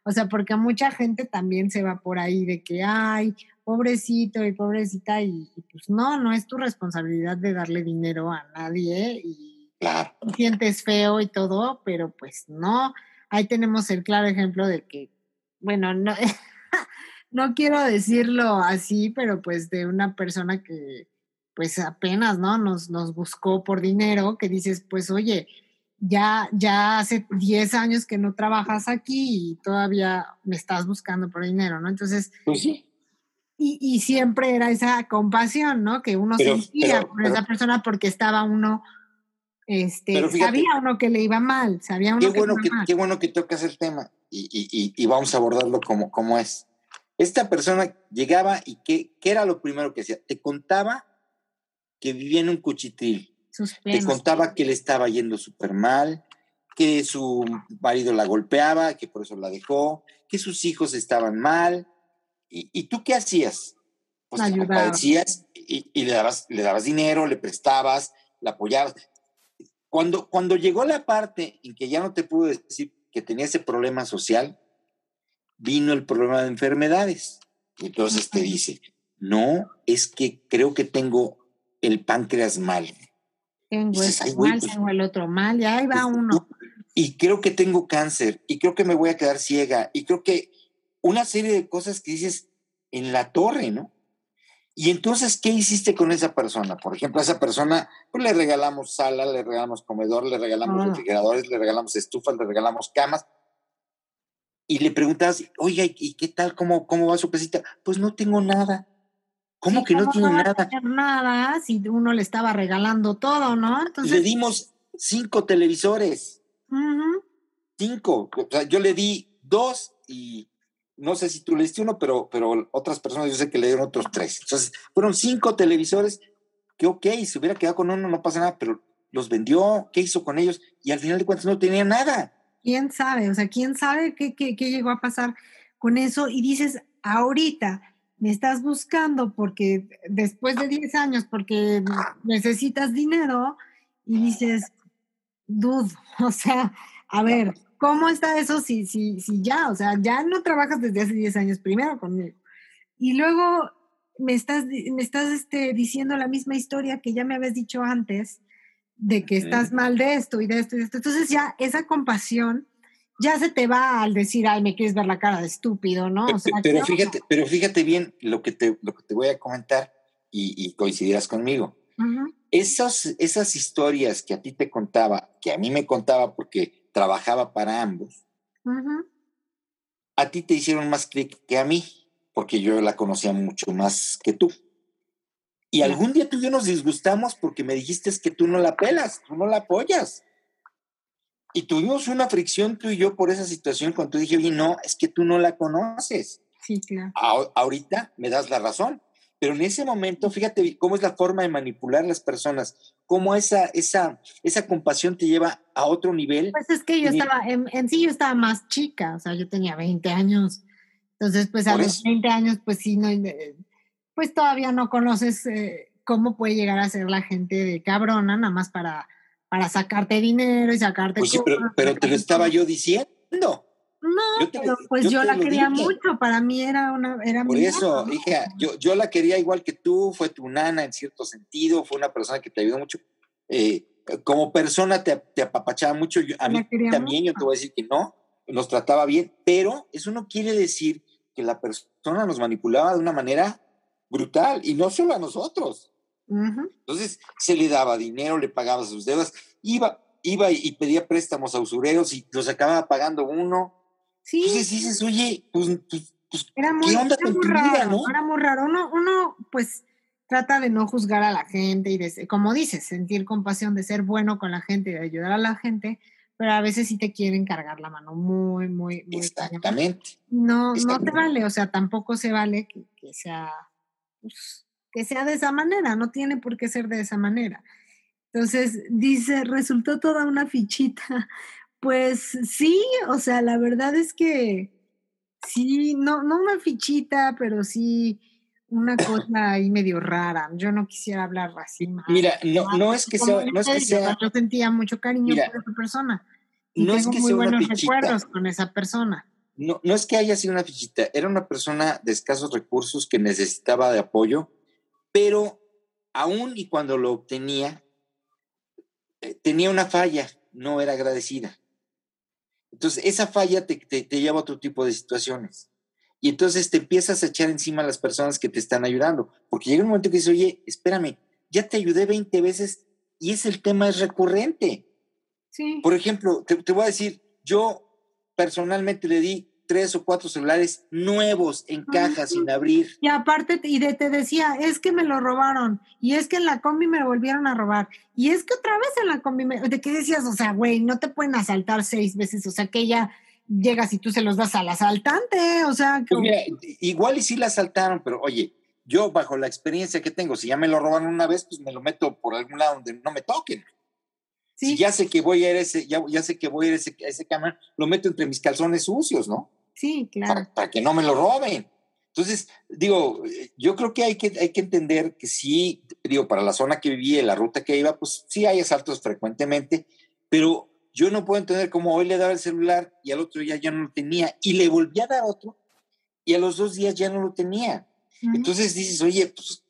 A: O sea, porque mucha gente también se va por ahí de que, ay, pobrecito y pobrecita, y, pues no, no es tu responsabilidad de darle dinero a nadie y claro. sientes feo y todo, pero pues no. Ahí tenemos el claro ejemplo de que, bueno, no, (laughs) no quiero decirlo así, pero pues de una persona que pues apenas, ¿no? Nos, nos buscó por dinero, que dices, pues oye, ya, ya hace 10 años que no trabajas aquí y todavía me estás buscando por dinero, ¿no? Entonces, pues sí. Y, y, siempre era esa compasión, ¿no? Que uno sentía por esa persona porque estaba uno, este, sabía uno que le iba mal, sabía uno
B: qué bueno que, Qué bueno que tocas el tema y, y, y, vamos a abordarlo como, como es. Esta persona llegaba y ¿qué, qué era lo primero que hacía? Te contaba que vivía en un cuchitril. Te contaba que le estaba yendo súper mal, que su marido la golpeaba, que por eso la dejó, que sus hijos estaban mal. ¿Y, tú qué hacías? Pues te y, y, le, dabas, le dabas dinero, le prestabas, la apoyabas. Cuando, cuando llegó la parte en que ya no te pudo decir que tenía ese problema social, vino el problema de enfermedades. Entonces te dice, no, es que creo que tengo el páncreas mal.
A: Tengo este mal, pues tengo el otro mal, y ahí va pues, uno.
B: Y creo que tengo cáncer, y creo que me voy a quedar ciega, y creo que una serie de cosas que dices en la torre, ¿no? Y entonces, ¿qué hiciste con esa persona? Por ejemplo, a esa persona, pues le regalamos sala, le regalamos comedor, le regalamos ah. refrigeradores, le regalamos estufas, le regalamos camas, y le preguntas, oiga, ¿y qué tal? ¿Cómo, cómo va su pesita? Pues no tengo nada. ¿Cómo que no tiene no nada?
A: nada si uno le estaba regalando todo, ¿no?
B: Entonces... Le dimos cinco televisores. Cinco. O sea, yo le di dos y no sé si tú le diste uno, pero, pero otras personas yo sé que le dieron otros tres. Entonces, fueron cinco televisores que, ok, si hubiera quedado con uno no pasa nada, pero los vendió, ¿qué hizo con ellos? Y al final de cuentas no tenía nada.
A: Quién sabe, o sea, quién sabe qué, qué, qué llegó a pasar con eso y dices, ahorita me estás buscando porque después de 10 años, porque necesitas dinero y dices, dude, (laughs) o sea, a ver, ¿cómo está eso si, si, si ya, o sea, ya no trabajas desde hace 10 años primero conmigo? Y luego me estás, me estás este, diciendo la misma historia que ya me habías dicho antes, de que estás mal de esto y de esto y de esto. Entonces ya esa compasión ya se te va al decir, ay, me quieres ver la cara de estúpido, ¿no?
B: pero, fíjate, pero fíjate bien lo que te, lo que te voy a comentar y, coincidirás conmigo. esas historias que a ti te contaba, que a mí me contaba porque trabajaba para ambos, a ti te hicieron más clic que a mí, porque yo la conocía mucho más que tú. Y algún día tú y yo nos disgustamos porque me dijiste que tú no la pelas, tú no la apoyas. Y tuvimos una fricción tú y yo por esa situación cuando tú dije, oye, no, es que tú no la conoces.
A: Sí, claro.
B: ahorita me das la razón. Pero en ese momento, fíjate cómo es la forma de manipular a las personas, cómo esa, esa, esa compasión te lleva a otro nivel.
A: Pues es que yo estaba, en, sí yo estaba más chica, o sea, yo tenía 20 años. Entonces, pues a los 20 años, pues sí, no, eh, pues todavía no conoces eh, cómo puede llegar a ser la gente de cabrona, nada más para para sacarte dinero y sacarte
B: pues pero, te lo estaba yo diciendo.
A: No, pero pues yo, la quería mucho, para mí era una... Era
B: Por eso, hija, yo, yo la quería igual que tú, fue tu nana en cierto sentido, fue una persona que te ayudó mucho. Eh, como persona te, te, apapachaba mucho, a mí también yo te voy a decir que no, nos trataba bien, pero eso no quiere decir que la persona nos manipulaba de una manera brutal, y no solo a nosotros. Entonces se le daba dinero, le pagaba sus deudas, iba, iba y pedía préstamos a usureros y los acababa pagando uno. Sí. Entonces dices, oye, pues, pues, pues
A: era muy, ¿qué onda con tu vida, no? Era muy raro. Uno, uno, pues, trata de no juzgar a la gente y de, como dices, sentir compasión, de ser bueno con la gente y de ayudar a la gente, pero a veces sí te quieren cargar la mano muy, muy, muy.
B: Exactamente.
A: No, no te vale, o sea, tampoco se vale que, sea, pues, que sea de esa manera, no tiene por qué ser de esa manera. Entonces, dice, resultó toda una fichita. (laughs) Pues sí, o sea, la verdad es que sí, no, no una fichita, pero sí una cosa ahí medio rara. Yo no quisiera hablar así
B: más. Mira, no, no es que sea, no es que sea.
A: Yo sentía mucho cariño por esa persona. Y no tengo es que muy sea buenos recuerdos con esa persona.
B: No, no es que haya sido una fichita, era una persona de escasos recursos que necesitaba de apoyo pero aún y cuando lo obtenía, eh, tenía una falla, no era agradecida. Entonces, esa falla te, lleva a otro tipo de situaciones. Y entonces te empiezas a echar encima a las personas que te están ayudando, porque llega un momento que dices, oye, espérame, ya te ayudé 20 veces y es el tema es recurrente.
A: Sí.
B: Por ejemplo, te voy a decir, yo personalmente le di tres o cuatro celulares nuevos en caja sin abrir.
A: Y aparte, y de, te decía, es que me lo robaron, y es que en la combi me volvieron a robar, y es que otra vez en la combi, me, ¿de qué decías? O sea, güey, no te pueden asaltar seis veces, o sea, que ya llegas y tú se los das al asaltante, o sea.
B: Pues mira, igual y sí la asaltaron, pero oye, yo bajo la experiencia que tengo, si ya me lo roban una vez, pues me lo meto por algún lado donde no me toquen. Si ya sé que voy a ir ese, ya, ya sé que voy a ir a ese, a ese camión, lo meto entre mis calzones sucios, ¿no?
A: Sí, claro.
B: Para, que no me lo roben. Entonces, digo, yo creo que hay que, hay que entender que sí, digo, para la zona que vivía, la ruta que iba, pues sí hay asaltos frecuentemente, pero yo no puedo entender cómo hoy le daba el celular y al otro día ya no lo tenía y le volví a dar otro y a los dos días ya no lo tenía. Entonces dices, oye, pues,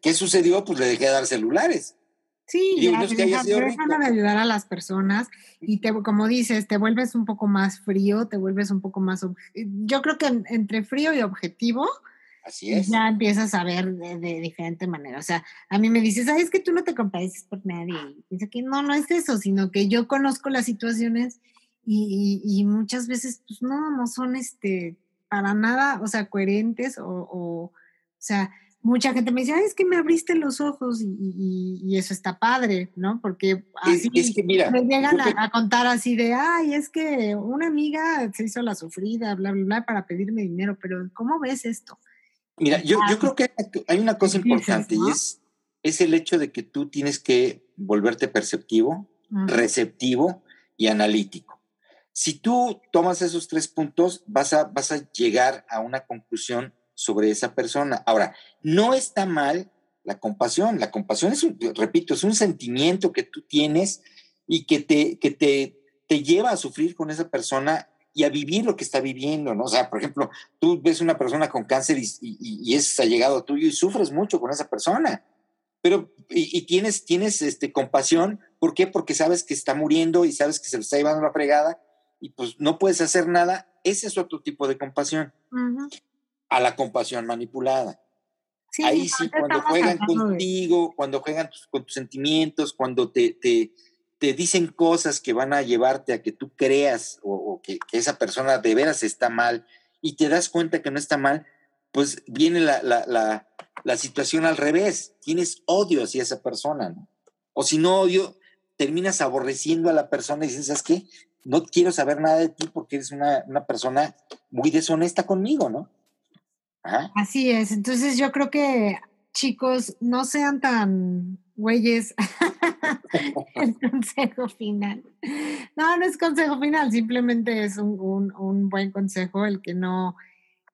B: ¿qué sucedió? Pues le dejé de dar celulares.
A: Sí, ya, no de ayudar a las personas y te, como dices, te vuelves un poco más frío, te vuelves un poco más... Yo creo que entre frío y objetivo,
B: Así es.
A: Ya empiezas a ver de, diferente manera. O sea, a mí me dices, ay, es que tú no te compadeces por nadie. Y dice que no, no es eso, sino que yo conozco las situaciones y, y, muchas veces, pues no, no son este, para nada, o sea, coherentes o, o, o sea, mucha gente me dice, Ay, es que me abriste los ojos y, eso está padre, ¿no? Porque así me llegan a, contar así de, ay, es que una amiga se hizo la sufrida, bla, bla, bla, para pedirme dinero, pero ¿cómo ves esto?
B: Mira, yo, yo creo que hay una cosa importante y es, es el hecho de que tú tienes que volverte perceptivo, receptivo y analítico. Si tú tomas esos tres puntos, vas a, vas a llegar a una conclusión sobre esa persona. Ahora, no está mal la compasión. La compasión es, repito, es un sentimiento que tú tienes y que te, que te, te lleva a sufrir con esa persona y a vivir lo que está viviendo, ¿no? O sea, por ejemplo, tú ves una persona con cáncer y, y, es allegado tuyo y sufres mucho con esa persona, pero y, tienes, tienes este, compasión, ¿por qué? Porque sabes que está muriendo y sabes que se lo está llevando la fregada y pues no puedes hacer nada, ese es otro tipo de compasión. A la compasión manipulada. Ahí sí, cuando juegan contigo, cuando juegan con tus sentimientos, cuando te, te, te, dicen cosas que van a llevarte a que tú creas o, que, esa persona de veras está mal y te das cuenta que no está mal, pues viene la, la, la, la situación al revés. Tienes odio hacia esa persona, ¿no? O si no odio, terminas aborreciendo a la persona y dices, ¿sabes qué? no quiero saber nada de ti porque eres una, persona muy deshonesta conmigo, ¿no?
A: Así es. Entonces yo creo que, chicos, no sean tan güeyes. (laughs) (laughs) el consejo final. No, no es consejo final, simplemente es un, buen consejo el que no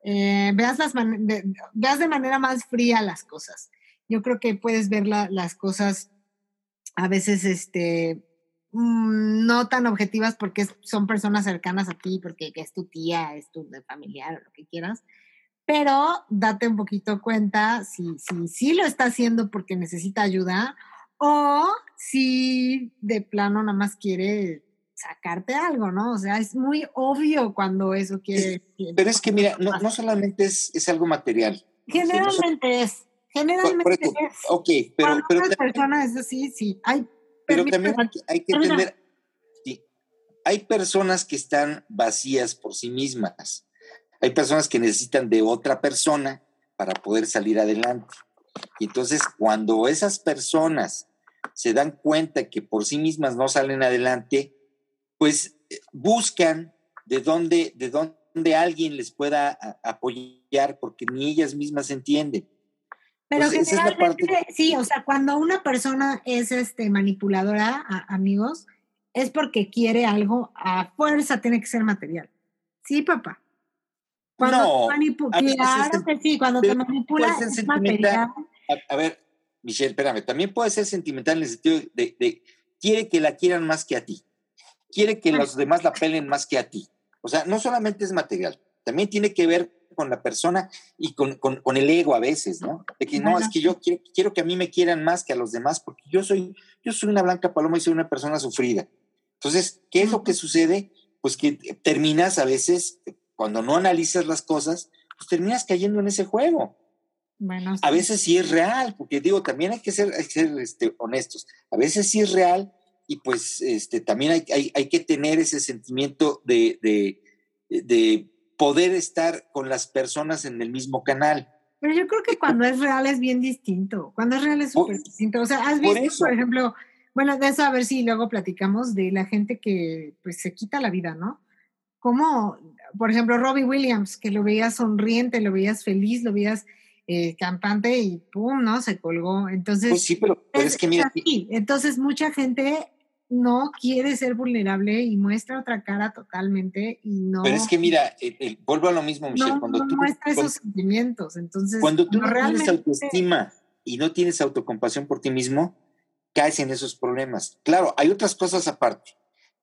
A: eh, veas, las de, veas de manera más fría las cosas. Yo creo que puedes ver las cosas a veces este, Mm, no tan objetivas porque son personas cercanas a ti, porque es tu tía, es tu familiar o lo que quieras, pero date un poquito cuenta si sí si, lo está haciendo porque necesita ayuda o si de plano nada más quiere sacarte algo, ¿no? O sea, es muy obvio cuando eso quiere.
B: pero es que mira, no, solamente es, es, algo material.
A: Generalmente es. Generalmente es.
B: Ok, pero.
A: Cuando
B: pero
A: una persona es así, sí. Hay
B: pero también hay que entender, hay personas que están vacías por sí mismas. Hay personas que necesitan de otra persona para poder salir adelante. Y entonces, cuando esas personas se dan cuenta que por sí mismas no salen adelante, pues eh, buscan de dónde, de dónde alguien les pueda apoyar, porque ni ellas mismas entienden.
A: Pero generalmente, sí, o sea, cuando una persona es este, manipuladora, amigos, es porque quiere algo a fuerza, tiene que ser material. Sí, papá. Cuando no, manipula, claro que sí, cuando te manipula es material.
B: A, ver, Michelle, espérame, también puede ser sentimental en el sentido de, de quiere que la quieran más que a ti, quiere que los demás la pelen más que a ti. O sea, no solamente es material, también tiene que ver con la persona y con, con, el ego a veces, ¿no? De que no, es que yo quiero, quiero, que a mí me quieran más que a los demás, porque yo soy, yo soy una blanca paloma y soy una persona sufrida. Entonces, ¿qué es lo que sucede? Pues que terminas a veces, cuando no analizas las cosas, pues terminas cayendo en ese juego. Bueno, A veces sí es real, porque digo, también hay que ser, ser este, honestos. A veces sí es real y pues este, también hay, hay, hay que tener ese sentimiento de, de, de poder estar con las personas en el mismo canal.
A: Pero yo creo que cuando es real es bien distinto. Cuando es real es súper distinto. O sea, has visto, por, ejemplo, bueno, de eso a ver si luego platicamos de la gente que pues se quita la vida, ¿no? Como, por ejemplo, Robbie Williams, que lo veías sonriente, lo veías feliz, lo veías eh, campante y pum, ¿no? Se colgó. Entonces.
B: Pues sí, pero, es, que mira.
A: Entonces, mucha gente no quiere ser vulnerable y muestra otra cara totalmente y no.
B: Pero es que mira, vuelvo a lo mismo, Michelle.
A: cuando tú, muestra esos sentimientos, entonces.
B: Cuando tú no, tienes autoestima y no tienes autocompasión por ti mismo, caes en esos problemas. Claro, hay otras cosas aparte,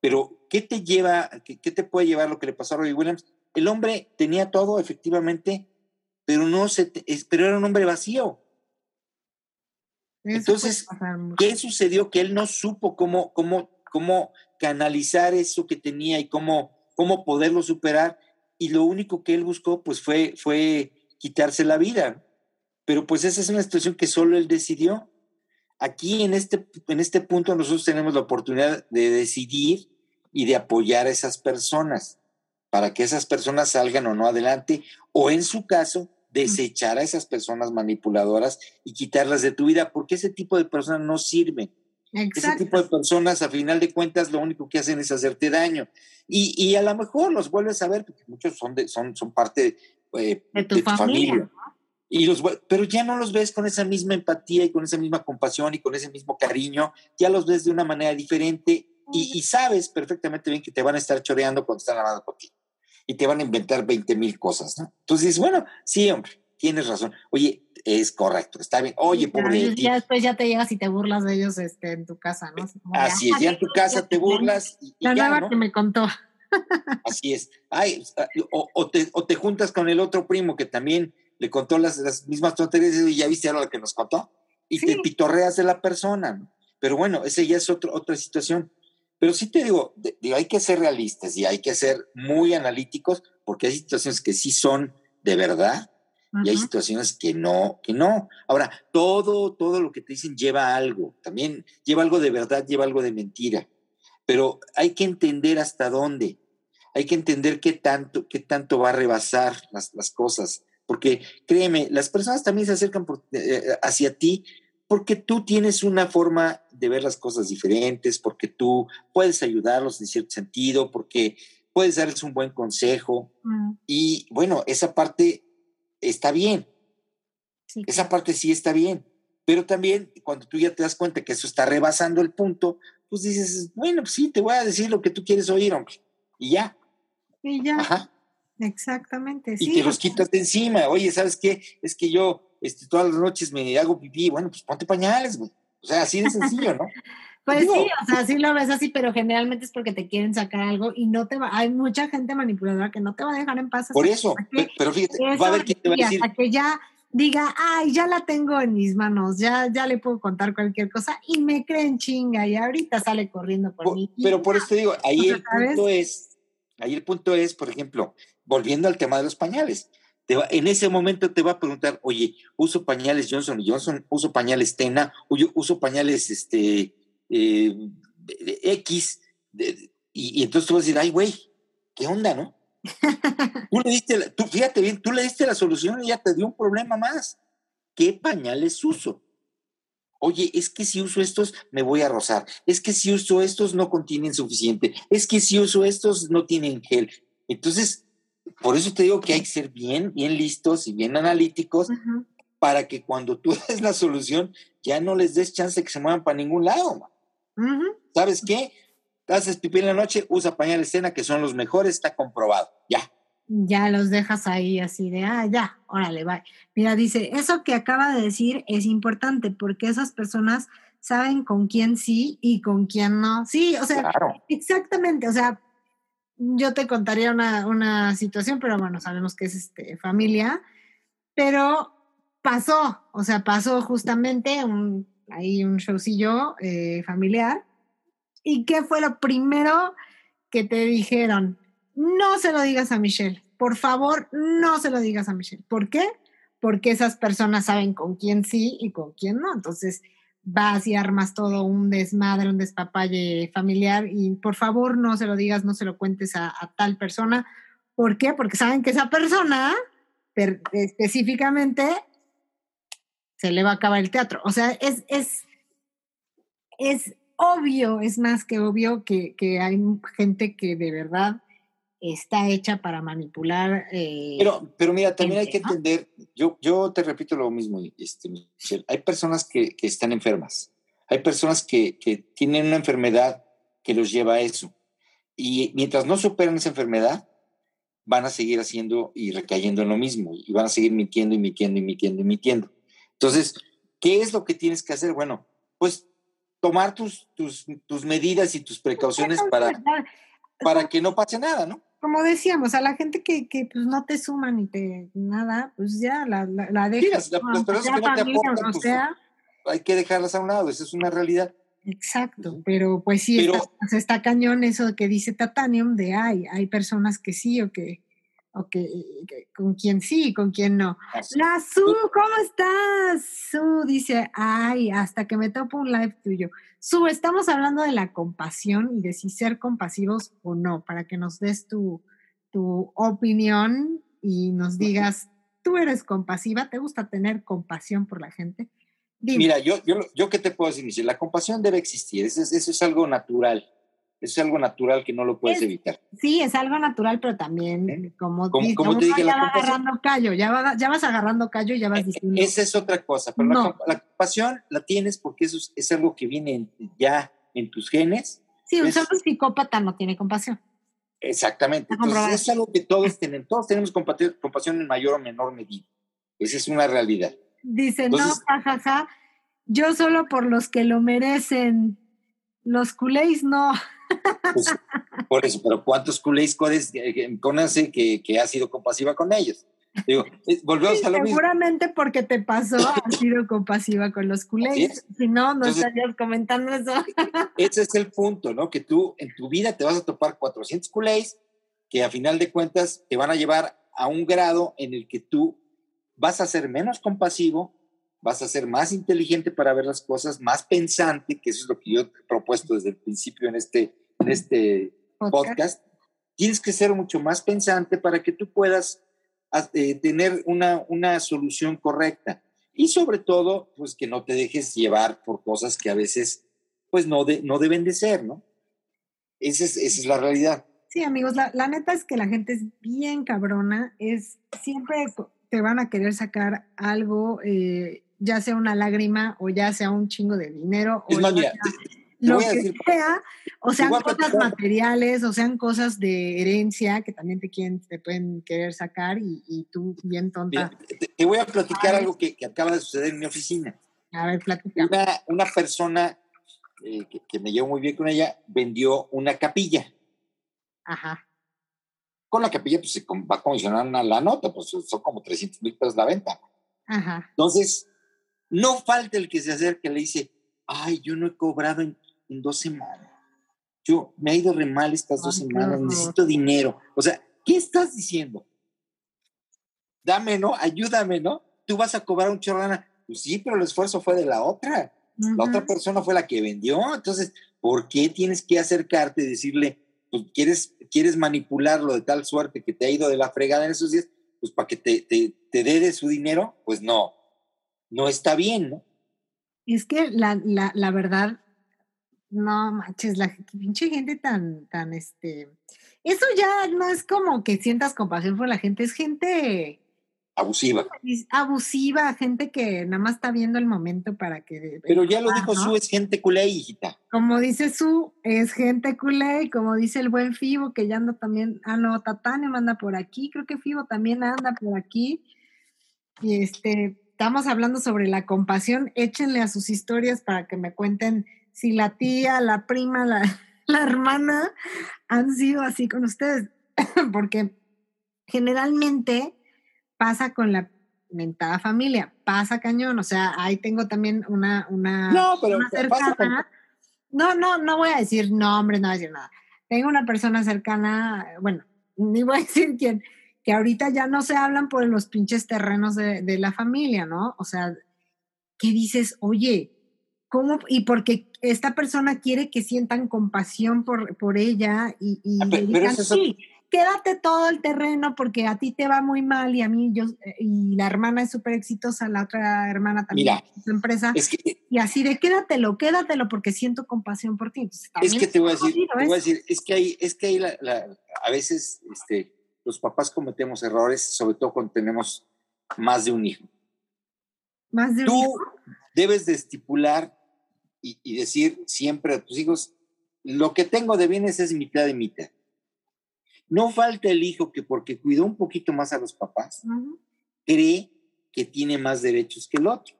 B: pero ¿qué te lleva, qué, te puede llevar lo que le pasó a Robbie Williams? El hombre tenía todo, efectivamente, pero no se, pero era un hombre vacío. Entonces, ¿qué sucedió? Que él no supo cómo, cómo, cómo canalizar eso que tenía y cómo, cómo poderlo superar. Y lo único que él buscó, pues, fue, fue quitarse la vida. Pero pues esa es una situación que solo él decidió. Aquí en este, en este punto nosotros tenemos la oportunidad de decidir y de apoyar a esas personas para que esas personas salgan o no adelante, o en su caso, desechar a esas personas manipuladoras y quitarlas de tu vida, porque ese tipo de personas no sirven. Ese tipo de personas, a final de cuentas, lo único que hacen es hacerte daño. Y, a lo mejor los vuelves a ver, porque muchos son, de, son, son parte eh, de tu, familia. Y los, pero ya no los ves con esa misma empatía y con esa misma compasión y con ese mismo cariño, ya los ves de una manera diferente y, sabes perfectamente bien que te van a estar choreando cuando están hablando contigo y te van a inventar 20 mil cosas, ¿no? Entonces bueno, sí, hombre, tienes razón. Oye, es correcto, está bien. Oye, pobre
A: y Ya después ya te llegas y te burlas de ellos este, en tu casa, ¿no?
B: Así es, ya en tu casa te burlas. Y,
A: la nueva que me contó.
B: Así es. Ay, o, te, o, te, juntas con el otro primo que también le contó las, las mismas tonterías y ya viste ahora lo que nos contó. Y te pitorreas de la persona. ¿no? Pero bueno, esa ya es otro, otra situación. Pero sí te digo, digo, hay que ser realistas y hay que ser muy analíticos porque hay situaciones que sí son de verdad y hay situaciones que no, que no. Ahora, todo, todo lo que te dicen lleva algo, también lleva algo de verdad, lleva algo de mentira, pero hay que entender hasta dónde, hay que entender qué tanto, qué tanto va a rebasar las, las cosas, porque créeme, las personas también se acercan eh, hacia ti porque tú tienes una forma de ver las cosas diferentes, porque tú puedes ayudarlos en cierto sentido, porque puedes darles un buen consejo. Mm. Y bueno, esa parte está bien. Esa parte sí está bien. Pero también cuando tú ya te das cuenta que eso está rebasando el punto, pues dices, bueno, pues sí, te voy a decir lo que tú quieres oír, hombre. Y ya.
A: Y ya. Ajá. Exactamente.
B: Y te los quitas de encima. Oye, ¿sabes qué? Es que yo este, todas las noches me hago pipí. Bueno, pues ponte pañales, güey. O sea, así de sencillo, ¿no? (laughs)
A: Pues sí, o sea, sí lo ves así, pero generalmente es porque te quieren sacar algo y no te va. Hay mucha gente manipuladora que no te va a dejar en paz.
B: Por eso, pero fíjate, va a haber quien te va a decir.
A: Hasta que ya diga, ay, ya la tengo en mis manos, ya, ya le puedo contar cualquier cosa y me creen chinga y ahorita sale corriendo por, mí.
B: Pero por eso te digo, ahí el punto es, ahí el punto es, por ejemplo, volviendo al tema de los pañales. Te va, en ese momento te va a preguntar, oye, uso pañales Johnson Johnson, uso pañales Tena, uso pañales este, eh, X, y, entonces tú vas a decir, ay, güey, ¿qué onda, no? (laughs) tú le diste, tú, fíjate bien, tú le diste la solución y ya te dio un problema más. ¿Qué pañales uso? Oye, es que si uso estos me voy a rozar. Es que si uso estos no contienen suficiente. Es que si uso estos no tienen gel. Entonces, por eso te digo que hay que ser bien, bien listos y bien analíticos para que cuando tú (laughs) des la solución ya no les des chance de que se muevan para ningún lado. ¿Sabes qué? Haces pipí en la noche, usa pañales cena, que son los mejores, está comprobado. Ya.
A: Ya los dejas ahí así de, ah, ya, órale, va. Mira, dice, eso que acaba de decir es importante porque esas personas saben con quién sí y con quién no. Sí, o sea, exactamente, o sea, yo te contaría una, una, situación, pero bueno, sabemos que es este, familia, pero pasó, o sea, pasó justamente un, ahí un showcillo eh, familiar. ¿Y qué fue lo primero que te dijeron? No se lo digas a Michelle, por favor, no se lo digas a Michelle. ¿Por qué? Porque esas personas saben con quién sí y con quién no. Entonces vas y armas todo un desmadre, un despapalle familiar y por favor no se lo digas, no se lo cuentes a, tal persona. ¿Por qué? Porque saben que esa persona específicamente se le va a acabar el teatro. O sea, es, es, es obvio, es más que obvio que, hay gente que de verdad está hecha para manipular.
B: Eh, pero, pero mira, también hay que entender, yo, yo te repito lo mismo, este, Michelle, hay personas que, están enfermas, hay personas que, que, tienen una enfermedad que los lleva a eso. Y mientras no superan esa enfermedad, van a seguir haciendo y recayendo en lo mismo, y van a seguir mintiendo y mintiendo y mintiendo y mintiendo. Entonces, ¿qué es lo que tienes que hacer? Bueno, pues tomar tus, tus, tus medidas y tus precauciones para, para que no pase nada, ¿no?
A: Como decíamos, a la gente que, que pues, no te suma ni te nada, pues ya la, la, la dejas.
B: las, personas que no te aportan, pues, hay que dejarlas a un lado, esa es una realidad.
A: Exacto, pero pues sí, está, pues, está, cañón eso que dice Tatanium de ay, hay personas que sí o que, o que, con quién sí, con quién no. La Su, ¿cómo estás? Su dice, ay, hasta que me topo un live tuyo. Su, estamos hablando de la compasión y de si ser compasivos o no, para que nos des tu, tu opinión y nos digas, ¿tú eres compasiva? ¿Te gusta tener compasión por la gente?
B: Mira, yo, yo, yo qué te puedo decir, la compasión debe existir, eso es algo natural es algo natural que no lo puedes evitar.
A: Sí, es algo natural, pero también, ¿Eh? como, como, te dije, ya vas agarrando callo, ya, vas agarrando callo y ya vas eh, diciendo.
B: Esa es otra cosa, pero la, compasión la tienes porque eso es, algo que viene ya en tus genes,
A: Sí, un solo psicópata no tiene compasión.
B: Exactamente. Entonces, es algo que todos tenemos, todos tenemos compasión en mayor o menor medida. Esa es una realidad.
A: Dice, no, jajaja, yo solo por los que lo merecen. Los culés no.
B: Pues, por eso, pero ¿cuántos culés conoce que, que ha sido compasiva con ellos? Digo, volvemos a lo
A: seguramente porque te pasó, has sido compasiva con los culés. Si no, no estarías comentando eso. (laughs)
B: ese es el punto, ¿no? Que tú en tu vida te vas a topar 400 culés que a final de cuentas te van a llevar a un grado en el que tú vas a ser menos compasivo, vas a ser más inteligente para ver las cosas, más pensante, que eso es lo que yo he propuesto desde el principio en este, en este podcast. Tienes que ser mucho más pensante para que tú puedas eh, tener una, una solución correcta. Y sobre todo, pues que no te dejes llevar por cosas que a veces, pues no, de, no deben de ser, ¿no? Esa es, esa es la realidad.
A: Sí, amigos, la, la, neta es que la gente es bien cabrona, es siempre te van a querer sacar algo, eh, ya sea una lágrima o ya sea un chingo de dinero. o lo que sea, o sean cosas materiales, o sean cosas de herencia que también te quieren, te pueden querer sacar y, tú bien tonta.
B: te, voy a platicar algo que, acaba de suceder en mi oficina.
A: A ver, platica.
B: Una, una persona eh, que, me llevo muy bien con ella vendió una capilla.
A: Ajá.
B: Con la capilla pues se va a comisionar la nota, pues son como 300 mil pesos la venta.
A: Ajá.
B: Entonces, no falta el que se acerque y le dice, ay, yo no he cobrado en en dos semanas. Yo me he ido re mal estas dos semanas, necesito dinero. O sea, ¿qué estás diciendo? Dame, ¿no? Ayúdame, ¿no? Tú vas a cobrar un chorrana. Pues sí, pero el esfuerzo fue de la otra. La otra persona fue la que vendió. Entonces, ¿por qué tienes que acercarte y decirle, pues quieres, quieres manipularlo de tal suerte que te ha ido de la fregada en esos días? Pues para que te, te, te dé de su dinero, pues no, no está bien, ¿no?
A: Es que la, la, la verdad, no manches, la (laughs) pinche gente tan, tan, este, eso ya no es como que sientas compasión por la gente, es gente
B: abusiva.
A: abusiva, gente que nada más está viendo el momento para que...
B: Pero ya lo dijo Su, es gente culé, hijita.
A: Como dice Su, es gente culé, y como dice el buen Fibo, que ya anda también, ah, no, Tatane anda por aquí, creo que Fibo también anda por aquí. Y este, estamos hablando sobre la compasión, échenle a sus historias para que me cuenten si la tía, la prima, la, (laughs) la hermana han sido así con ustedes, (clears throat) porque generalmente pasa con la mentada familia, pasa cañón, o sea, ahí tengo también una, una,
B: no, pero
A: cercana. No, no, no voy a decir nombres, no voy a decir nada. Tengo una persona cercana, bueno, (laughs) ni voy a decir quién, que ahorita ya no se hablan por los pinches terrenos de, de la familia, ¿no? O sea, ¿qué dices? Oye, ¿cómo? Y porque esta persona quiere que sientan compasión por, por ella y, y ah, le digan, sí, quédate todo el terreno porque a ti te va muy mal y a mí yo, y la hermana es súper exitosa, la otra hermana también
B: en su empresa.
A: y así de quédatelo, quédatelo porque siento compasión por ti.
B: es que te voy, a decir, te voy a decir, es que hay, es que hay a veces este, los papás cometemos errores, sobre todo cuando tenemos más de un hijo.
A: Más de un
B: Tú
A: hijo.
B: debes de estipular y, decir siempre a tus hijos, lo que tengo de bienes es mitad de mitad. No falta el hijo que porque cuidó un poquito más a los papás, cree que tiene más derechos que el otro.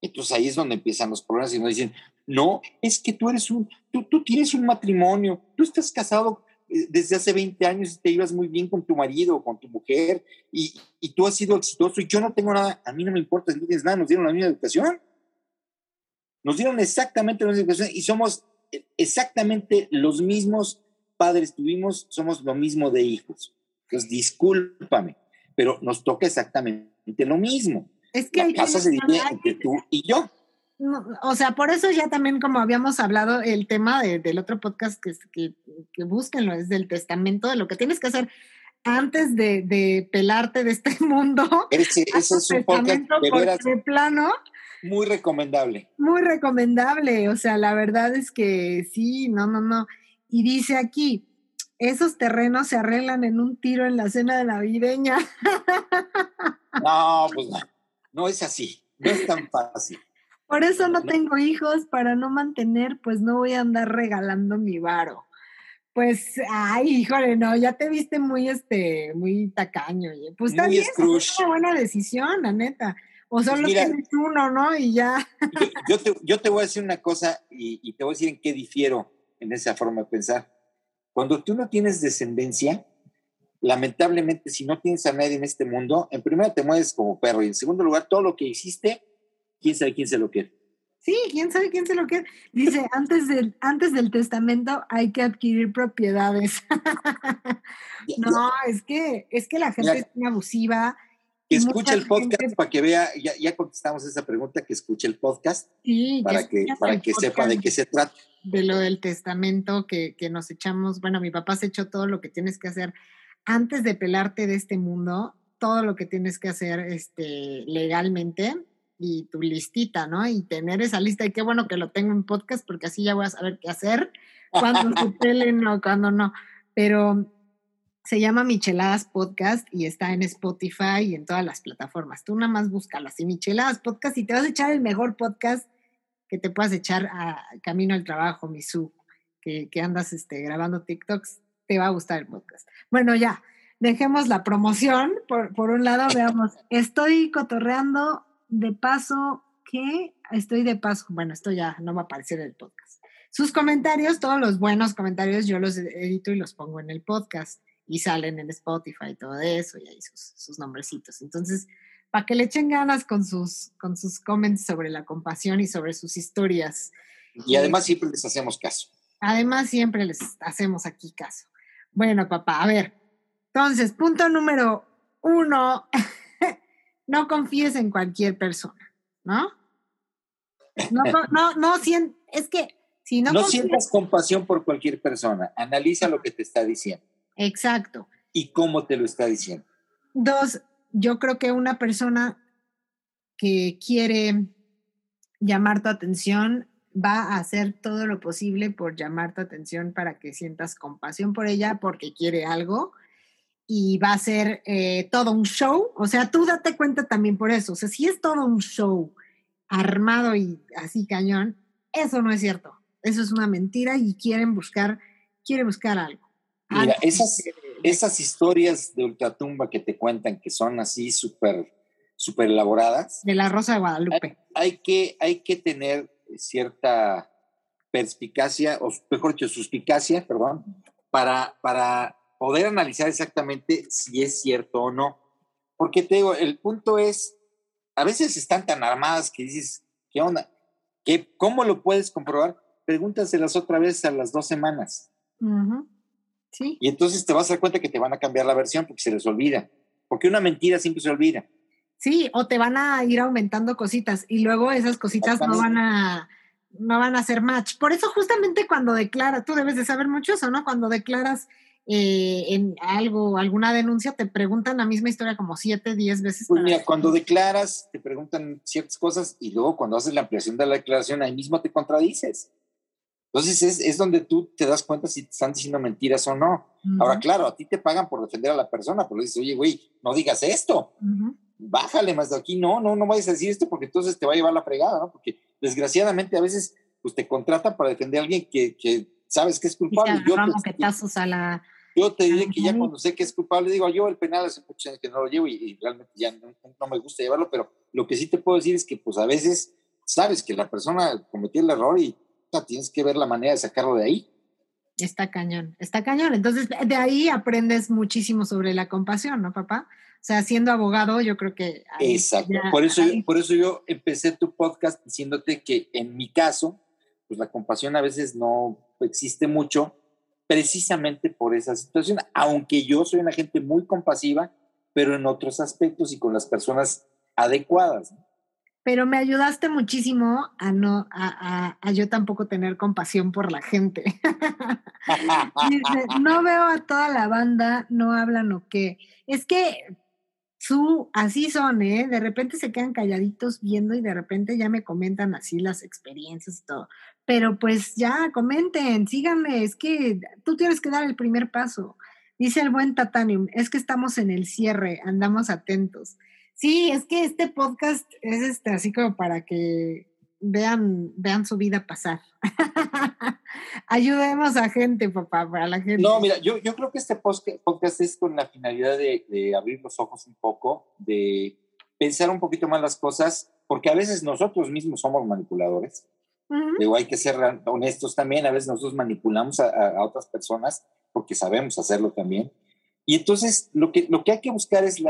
B: Entonces ahí es donde empiezan los problemas y nos dicen, no, es que tú eres un, tú, tú tienes un matrimonio, tú estás casado eh, desde hace 20 años y te ibas muy bien con tu marido o con tu mujer y, y, tú has sido exitoso y yo no tengo nada, a mí no me importa si no tienes nada, nos dieron la misma educación. Nos dieron exactamente la misma educación y somos exactamente los mismos padres tuvimos, somos lo mismo de hijos. Entonces, discúlpame, pero nos toca exactamente lo mismo.
A: Es que
B: la casa se divide entre tú y yo.
A: o sea, por eso ya también como habíamos hablado el tema del otro podcast que, que, que búsquenlo, es del testamento, de lo que tienes que hacer antes de, de pelarte de este (laughs) mundo.
B: Ese, ese es un podcast
A: de, de plano
B: muy recomendable.
A: Muy recomendable, o sea, la verdad es que sí, no, no, no. Y dice aquí, esos terrenos se arreglan en un tiro en la cena de navideña. (laughs)
B: No, pues no, no es así, no es tan fácil.
A: Por eso no tengo hijos, para no mantener, pues no voy a andar regalando mi varo. Pues, ay, híjole, no, ya te viste muy, este, muy tacaño. Pues también es una buena decisión, la neta. O pues solo tienes uno, ¿no? Y ya.
B: Yo, te, yo, te, voy a decir una cosa y, y, te voy a decir en qué difiero en esa forma de pensar. Cuando tú no tienes descendencia, lamentablemente, si no tienes a nadie en este mundo, en primer lugar te mueves como perro y en segundo lugar, todo lo que hiciste, quién sabe quién se lo quiere.
A: Sí, quién sabe quién se lo quiere. Dice, (laughs) antes del, antes del testamento hay que adquirir propiedades. (laughs) no, es que, es que la gente es muy abusiva.
B: Que escuche el podcast para que vea, ya, ya, contestamos esa pregunta, que escuche el podcast sí, para que, para que sepa de qué se trata.
A: De lo del testamento que, que nos echamos, bueno, mi papá se echó todo lo que tienes que hacer antes de pelarte de este mundo, todo lo que tienes que hacer este, legalmente y tu listita, ¿no? Y tener esa lista. Y qué bueno que lo tengo en podcast porque así ya voy a saber qué hacer cuando se (laughs) pelen o cuando no. Pero se llama Micheladas Podcast y está en Spotify y en todas las plataformas. Tú nada más búscalas y Micheladas Podcast y te vas a echar el mejor podcast que te puedas echar a camino al trabajo, Misu, que, que andas este, grabando TikToks te va a gustar el podcast. Bueno, ya, dejemos la promoción. Por, por un lado, veamos, estoy cotorreando de paso que estoy de paso, bueno, esto ya no va a aparecer en el podcast. Sus comentarios, todos los buenos comentarios, yo los edito y los pongo en el podcast y salen en Spotify y todo eso, y ahí sus, sus nombrecitos. Entonces, para que le echen ganas con sus, con sus comments sobre la compasión y sobre sus historias.
B: Y además siempre les hacemos caso.
A: Además siempre les hacemos aquí caso. Bueno, papá, a ver. Entonces, punto número uno, (laughs) no confíes en cualquier persona, ¿no? No, no, no, es que si no...
B: No sientas compasión por cualquier persona, analiza lo que te está diciendo.
A: Exacto.
B: Y cómo te lo está diciendo.
A: Dos, yo creo que una persona que quiere llamar tu atención va a hacer todo lo posible por llamar tu atención para que sientas compasión por ella porque quiere algo y va a ser eh, todo un show. O sea, tú date cuenta también por eso. O sea, si es todo un show armado y así cañón, eso no es cierto. Eso es una mentira y quieren buscar, quiere buscar algo.
B: Mira, esas, esas historias de ultratumba que te cuentan que son así súper súper elaboradas.
A: De la Rosa de Guadalupe.
B: hay, que, hay que tener cierta perspicacia, o mejor dicho, suspicacia, perdón, para, para poder analizar exactamente si es cierto o no. Porque te digo, el punto es, a veces están tan armadas que dices, ¿qué onda? ¿Qué, ¿Cómo lo puedes comprobar? Pregúntaselas otra vez a las dos semanas.
A: Sí.
B: Y entonces te vas a dar cuenta que te van a cambiar la versión porque se les olvida. Porque una mentira siempre se olvida.
A: Sí, o te van a ir aumentando cositas y luego esas cositas no van a no van a hacer match. Por eso justamente cuando declaras, tú debes de saber mucho eso, ¿no? Cuando declaras eh, en algo, alguna denuncia, te preguntan la misma historia como siete, diez veces.
B: Pues mira, cuando declaras, te preguntan ciertas cosas y luego cuando haces la ampliación de la declaración, ahí mismo te contradices. Entonces es, es donde tú te das cuenta si te están diciendo mentiras o no. Ahora, claro, a ti te pagan por defender a la persona, pero dices, oye, güey, no digas esto bájale más de aquí, no, no, no vayas a decir esto porque entonces te va a llevar la fregada, ¿no? Porque desgraciadamente a veces pues te contratan para defender a alguien que, que sabes que es culpable.
A: Yo te, a la,
B: yo te diré que ya cuando sé que es culpable, digo, yo el penal hace muchos años que no lo llevo y, realmente ya no, no, me gusta llevarlo, pero lo que sí te puedo decir es que pues a veces sabes que la persona cometió el error y tienes que ver la manera de sacarlo de ahí.
A: Está cañón, está cañón. Entonces, de ahí aprendes muchísimo sobre la compasión, ¿no, papá? O sea, siendo abogado, yo creo que...
B: Exacto. por, eso yo, por eso yo empecé tu podcast diciéndote que en mi caso, pues la compasión a veces no existe mucho, precisamente por esa situación. Aunque yo soy una gente muy compasiva, pero en otros aspectos y con las personas adecuadas.
A: Pero me ayudaste muchísimo a no, a, a, yo tampoco tener compasión por la gente. (laughs) no veo a toda la banda, no hablan o qué. Es que su, así son, ¿eh? De repente se quedan calladitos viendo y de repente ya me comentan así las experiencias y todo. Pero pues ya, comenten, síganme, es que tú tienes que dar el primer paso. Dice el buen Tatanium, es que estamos en el cierre, andamos atentos. Sí, es que este podcast es este, así como para que vean, vean su vida pasar. (laughs) Ayudemos a gente, papá, para la gente.
B: No, mira, yo, yo creo que este podcast es con la finalidad de, abrir los ojos un poco, de pensar un poquito más las cosas, porque a veces nosotros mismos somos manipuladores. Digo, hay que ser honestos también, a veces nosotros manipulamos a, otras personas porque sabemos hacerlo también. Y entonces lo que, lo que hay que buscar es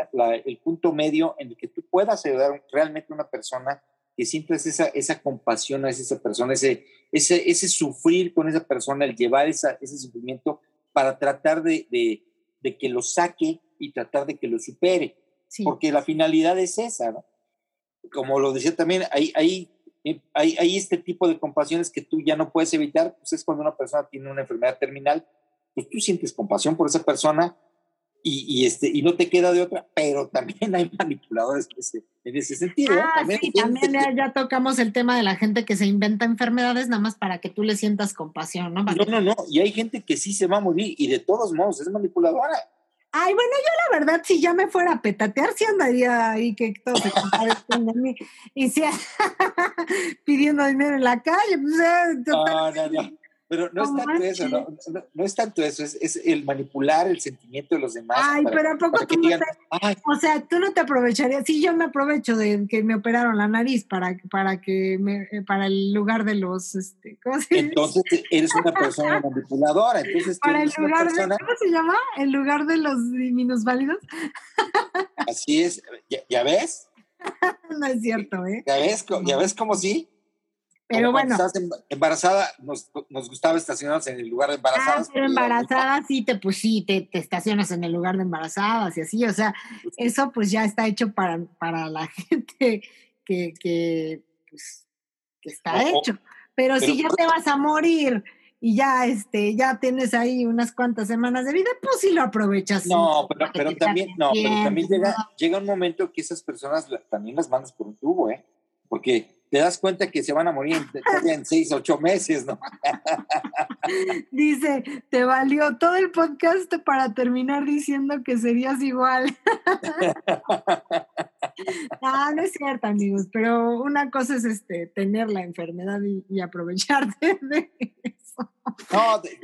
B: el punto medio en el que tú puedas ayudar realmente a una persona que sientas esa, esa compasión hacia esa persona, ese, ese, ese sufrir con esa persona, el llevar esa, ese sufrimiento para tratar de, de, de, que lo saque y tratar de que lo supere. Porque la finalidad es esa, ¿no? Como lo decía también, hay, hay, hay, hay este tipo de compasiones que tú ya no puedes evitar, pues es cuando una persona tiene una enfermedad terminal, pues tú sientes compasión por esa persona, y, este, y no te queda de otra, pero también hay (laughs) manipuladores en ese, sentido.
A: Ah, también, sí, también ya, tocamos el tema de la gente que se inventa enfermedades nada más para que tú le sientas compasión, ¿no?
B: No, no, no, y hay gente que sí se va a morir y de todos modos es manipuladora.
A: Ay, bueno, yo la verdad, si ya me fuera a petatear, sí andaría ahí que todo se de mí. Y si (laughs) pidiendo dinero en la calle, pues, eh,
B: no, no, no. Pero no, es tanto eso, no, no, es tanto eso, es, es, el manipular el sentimiento de los demás.
A: Ay, pero ¿a poco tú no te, O sea, tú no te aprovecharías, sí, yo me aprovecho de que me operaron la nariz para, para que me, eh, para el lugar de los, este,
B: ¿cómo se Entonces eres una persona (laughs) manipuladora, entonces
A: para el lugar de, ¿cómo se llama? El lugar de los minusválidos.
B: Así es, ¿ya, ves? (laughs)
A: no es cierto, ¿eh?
B: ¿Ya ves, ya ves cómo sí?
A: Pero bueno.
B: Estás embarazada, nos, nos, gustaba estacionarnos en el lugar de embarazadas.
A: Ah, pero embarazada sí te, pues sí, te, te, estacionas en el lugar de embarazadas y así, o sea, pues eso pues ya está hecho para, para la (laughs) gente que, que, pues, que está hecho. Pero, si ya te vas a morir y ya, este, ya tienes ahí unas cuantas semanas de vida, pues sí lo aprovechas.
B: No, pero, pero también, no, pero también llega, llega un momento que esas personas también las mandas por un tubo, ¿eh? Porque te das cuenta que se van a morir en, seis, ocho meses, ¿no? (laughs)
A: Dice, te valió todo el podcast para terminar diciendo que serías igual. (laughs) no, no es cierto, amigos, pero una cosa es este tener la enfermedad y, aprovecharte (laughs) de eso.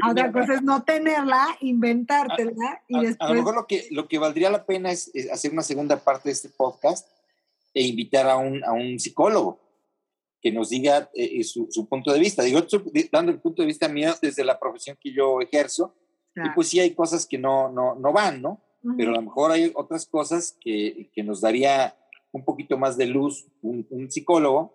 A: Otra cosa es no tenerla, inventártela y después...
B: A lo mejor lo que, lo que valdría la pena es, hacer una segunda parte de este podcast e invitar a un, a un psicólogo que nos diga eh, su, punto de vista. Digo, dando el punto de vista mío desde la profesión que yo ejerzo, y pues sí hay cosas que no, no, no van, ¿no? Pero a lo mejor hay otras cosas que, que nos daría un poquito más de luz un, psicólogo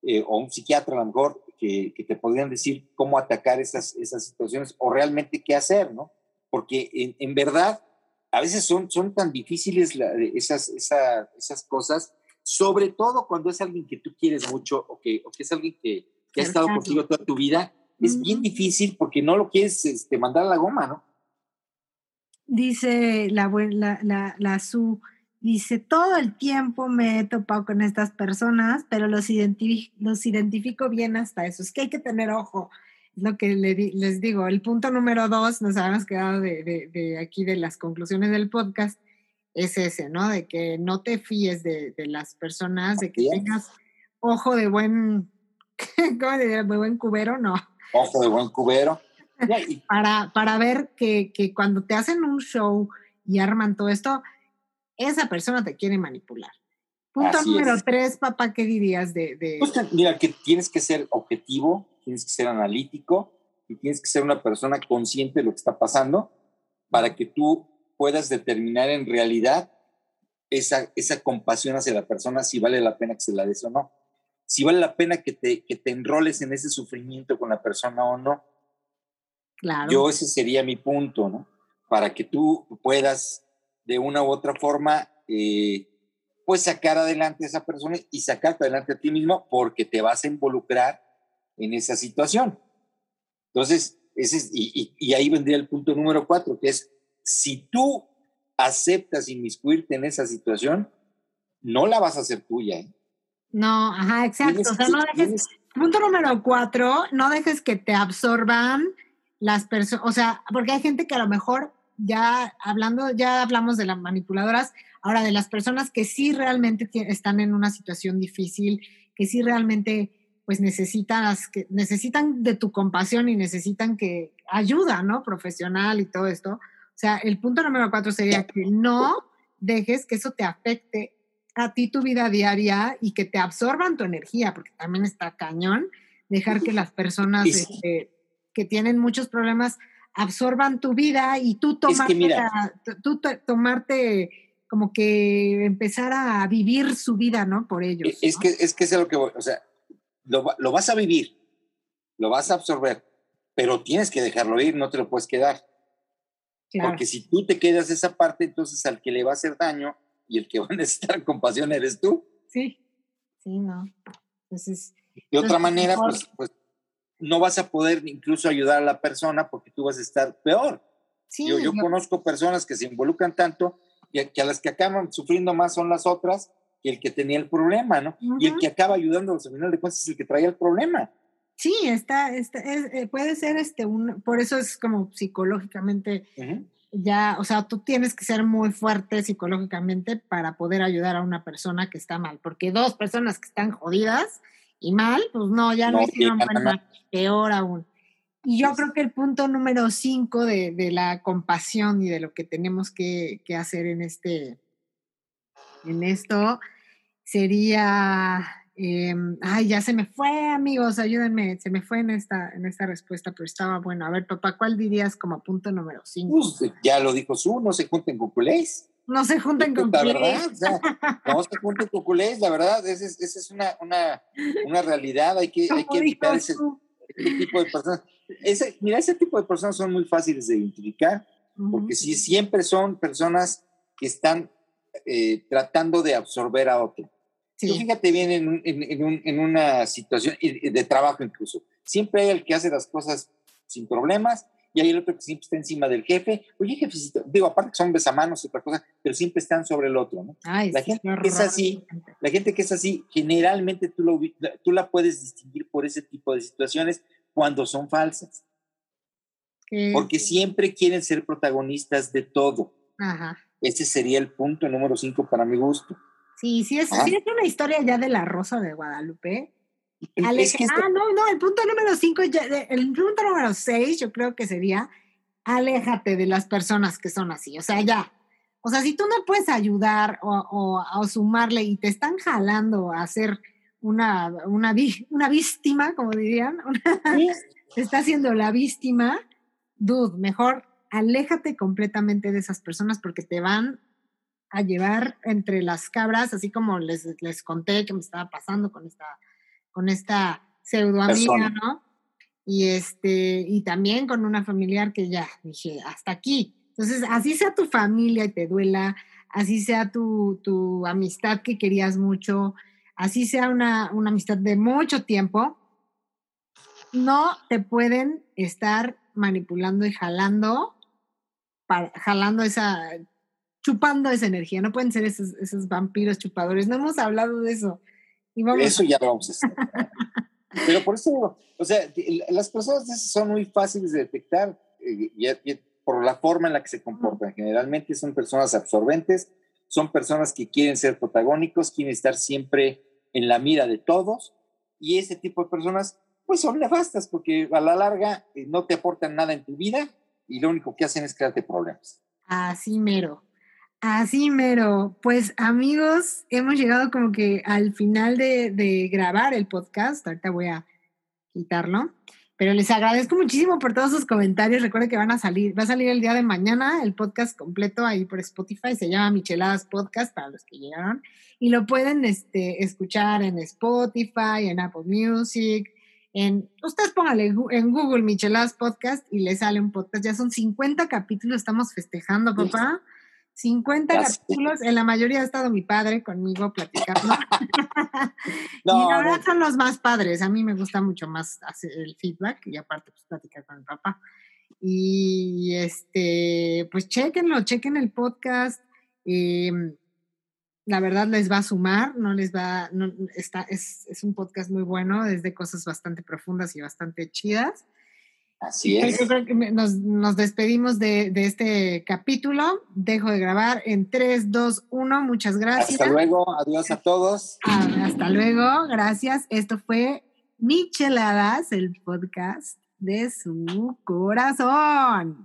B: eh, o un psiquiatra a lo mejor que, que, te podrían decir cómo atacar esas, esas situaciones o realmente qué hacer, ¿no? Porque en, en verdad a veces son, son tan difíciles esas, esas, esas cosas sobre todo cuando es alguien que tú quieres mucho o que, o que es alguien que, que ha estado contigo toda tu vida, es bien difícil porque no lo quieres este, mandar a la goma, ¿no?
A: Dice la, la, la, la Su, dice, todo el tiempo me he topado con estas personas, pero los, los identifico bien hasta eso. Es que hay que tener ojo. Es lo que les digo. El punto número dos, nos habíamos quedado de, de, de aquí de las conclusiones del podcast, es ese, ¿no? De que no te fíes de, las personas, de que tengas ojo de buen, (laughs) ¿cómo de buen cubero? No.
B: Ojo de buen cubero. (laughs)
A: para, para ver que, cuando te hacen un show y arman todo esto, esa persona te quiere manipular. Punto número tres, papá, ¿qué dirías de, de...
B: Pues mira, que tienes que ser objetivo, tienes que ser analítico y tienes que ser una persona consciente de lo que está pasando para que tú puedas determinar en realidad esa, esa compasión hacia la persona, si vale la pena que se la des o no. Si vale la pena que te, que te enroles en ese sufrimiento con la persona o no.
A: Claro.
B: Yo ese sería mi punto, ¿no? Para que tú puedas de una u otra forma, eh, pues sacar adelante a esa persona y sacarte adelante a ti mismo porque te vas a involucrar en esa situación. Entonces, ese y, y, ahí vendría el punto número cuatro, que es si tú aceptas inmiscuirte en esa situación, no la vas a hacer tuya. ¿eh?
A: No, ajá, exacto. o sea, no dejes, punto número cuatro, no dejes que te absorban las personas, o sea, porque hay gente que a lo mejor ya hablando, ya hablamos de las manipuladoras, ahora de las personas que sí realmente están en una situación difícil, que sí realmente pues necesitas, que, necesitan de tu compasión y necesitan que ayuda, ¿no? Profesional y todo esto. O sea, el punto número cuatro sería que no dejes que eso te afecte a ti tu vida diaria y que te absorban tu energía, porque también está cañón dejar que las personas este, que tienen muchos problemas absorban tu vida y tú tomarte, tú tomarte como que empezar a vivir su vida, ¿no? Por ellos.
B: Es, que, es que es lo que voy, o sea, lo, lo, vas a vivir, lo vas a absorber, pero tienes que dejarlo ir, no te lo puedes quedar. Porque si tú te quedas esa parte, entonces al que le va a hacer daño y el que va a (laughs) necesitar compasión eres tú.
A: Sí, sí, no. Entonces,
B: de otra manera, pues, pues no vas a poder incluso ayudar a la persona porque tú vas a estar peor. yo, yo conozco personas que se involucran tanto y que a las que acaban sufriendo más son las otras que el que tenía el problema, ¿no? Y el que acaba ayudándolos al final de cuentas es el que traía el problema.
A: Sí, está, está eh, puede ser este un, por eso es como psicológicamente ya, o sea, tú tienes que ser muy fuerte psicológicamente para poder ayudar a una persona que está mal, porque dos personas que están jodidas y mal, pues no, ya no, hicieron mal, peor aún. Y yo creo que el punto número cinco de, de, la compasión y de lo que tenemos que, que hacer en este, en esto, sería Em, ay, ya se me fue, amigos, ayúdenme, se me fue en esta, en esta respuesta, pero estaba bueno. A ver, papá, ¿cuál dirías como punto número 5?
B: Pues, ya lo dijo su, no se junten con culés.
A: No se junten con culés.
B: La verdad, no se junten con culés, la verdad, esa es, es una, una, una, realidad, hay que, hay que evitar ese, tipo de personas. Ese, mira, ese tipo de personas son muy fáciles de identificar, porque si siempre son personas que están eh, tratando de absorber a otro fíjate bien en, en, un, en, una situación de trabajo incluso. Siempre hay el que hace las cosas sin problemas y hay el otro que siempre está encima del jefe. Oye, jefecito, digo, aparte que son besamanos y otra cosa, pero siempre están sobre el otro, ¿no? la gente que es así, la gente que es así, generalmente tú, lo, tú la puedes distinguir por ese tipo de situaciones cuando son falsas. Porque siempre quieren ser protagonistas de todo. Ajá. Ese sería el punto número cinco para mi gusto.
A: Sí, sí es, sí es una historia ya de la Rosa de Guadalupe. ah, no, no, el punto número cinco, el punto número seis yo creo que sería, aléjate de las personas que son así, o sea, ya. O sea, si tú no puedes ayudar o, o, sumarle y te están jalando a una, una, una víctima, como dirían, (laughs) te está haciendo la víctima, dude, mejor aléjate completamente de esas personas porque te van a llevar entre las cabras, así como les, les conté que me estaba pasando con esta, con esta pseudo amiga, ¿no? Y este, y también con una familiar que ya dije, hasta aquí. Entonces, así sea tu familia y te duela, así sea tu, tu amistad que querías mucho, así sea una, una amistad de mucho tiempo, no te pueden estar manipulando y jalando, para, jalando esa, chupando esa energía, no pueden ser esos, esos vampiros chupadores, no hemos hablado de eso.
B: Y eso ya lo vamos a hacer. (laughs) Pero por eso, o sea, las personas son muy fáciles de detectar eh, por la forma en la que se comportan. Generalmente son personas absorbentes, son personas que quieren ser protagónicos, quieren estar siempre en la mira de todos, y ese tipo de personas, pues son nefastas, porque a la larga eh, no te aportan nada en tu vida y lo único que hacen es crearte problemas.
A: Así mero. Así mero. Pues amigos, hemos llegado como que al final de, grabar el podcast. Ahorita voy a quitarlo. Pero les agradezco muchísimo por todos sus comentarios. Recuerden que van a salir, va a salir el día de mañana el podcast completo ahí por Spotify. Se llama Micheladas Podcast para los que llegaron. Y lo pueden este, escuchar en Spotify, en Apple Music, en, ustedes pónganle en Google Micheladas Podcast y les sale un podcast. Ya son 50 capítulos, estamos festejando, papá. 50 capítulos, en la mayoría ha estado mi padre conmigo platicando. (laughs) (laughs) y la verdad son los más padres, a mí me gusta mucho más hacer el feedback y aparte pues platicar con mi papá. Y este, pues chequenlo, chequen el podcast. Em, la verdad les va a sumar, no les va, no, está, es, es un podcast muy bueno, es de cosas bastante profundas y bastante chidas.
B: Así es.
A: nos, despedimos de, este capítulo. Dejo de grabar en 3, 2, 1. Muchas gracias.
B: Hasta luego. Adiós a todos.
A: Ah, hasta luego. Gracias. Esto fue Micheladas, el podcast de su corazón.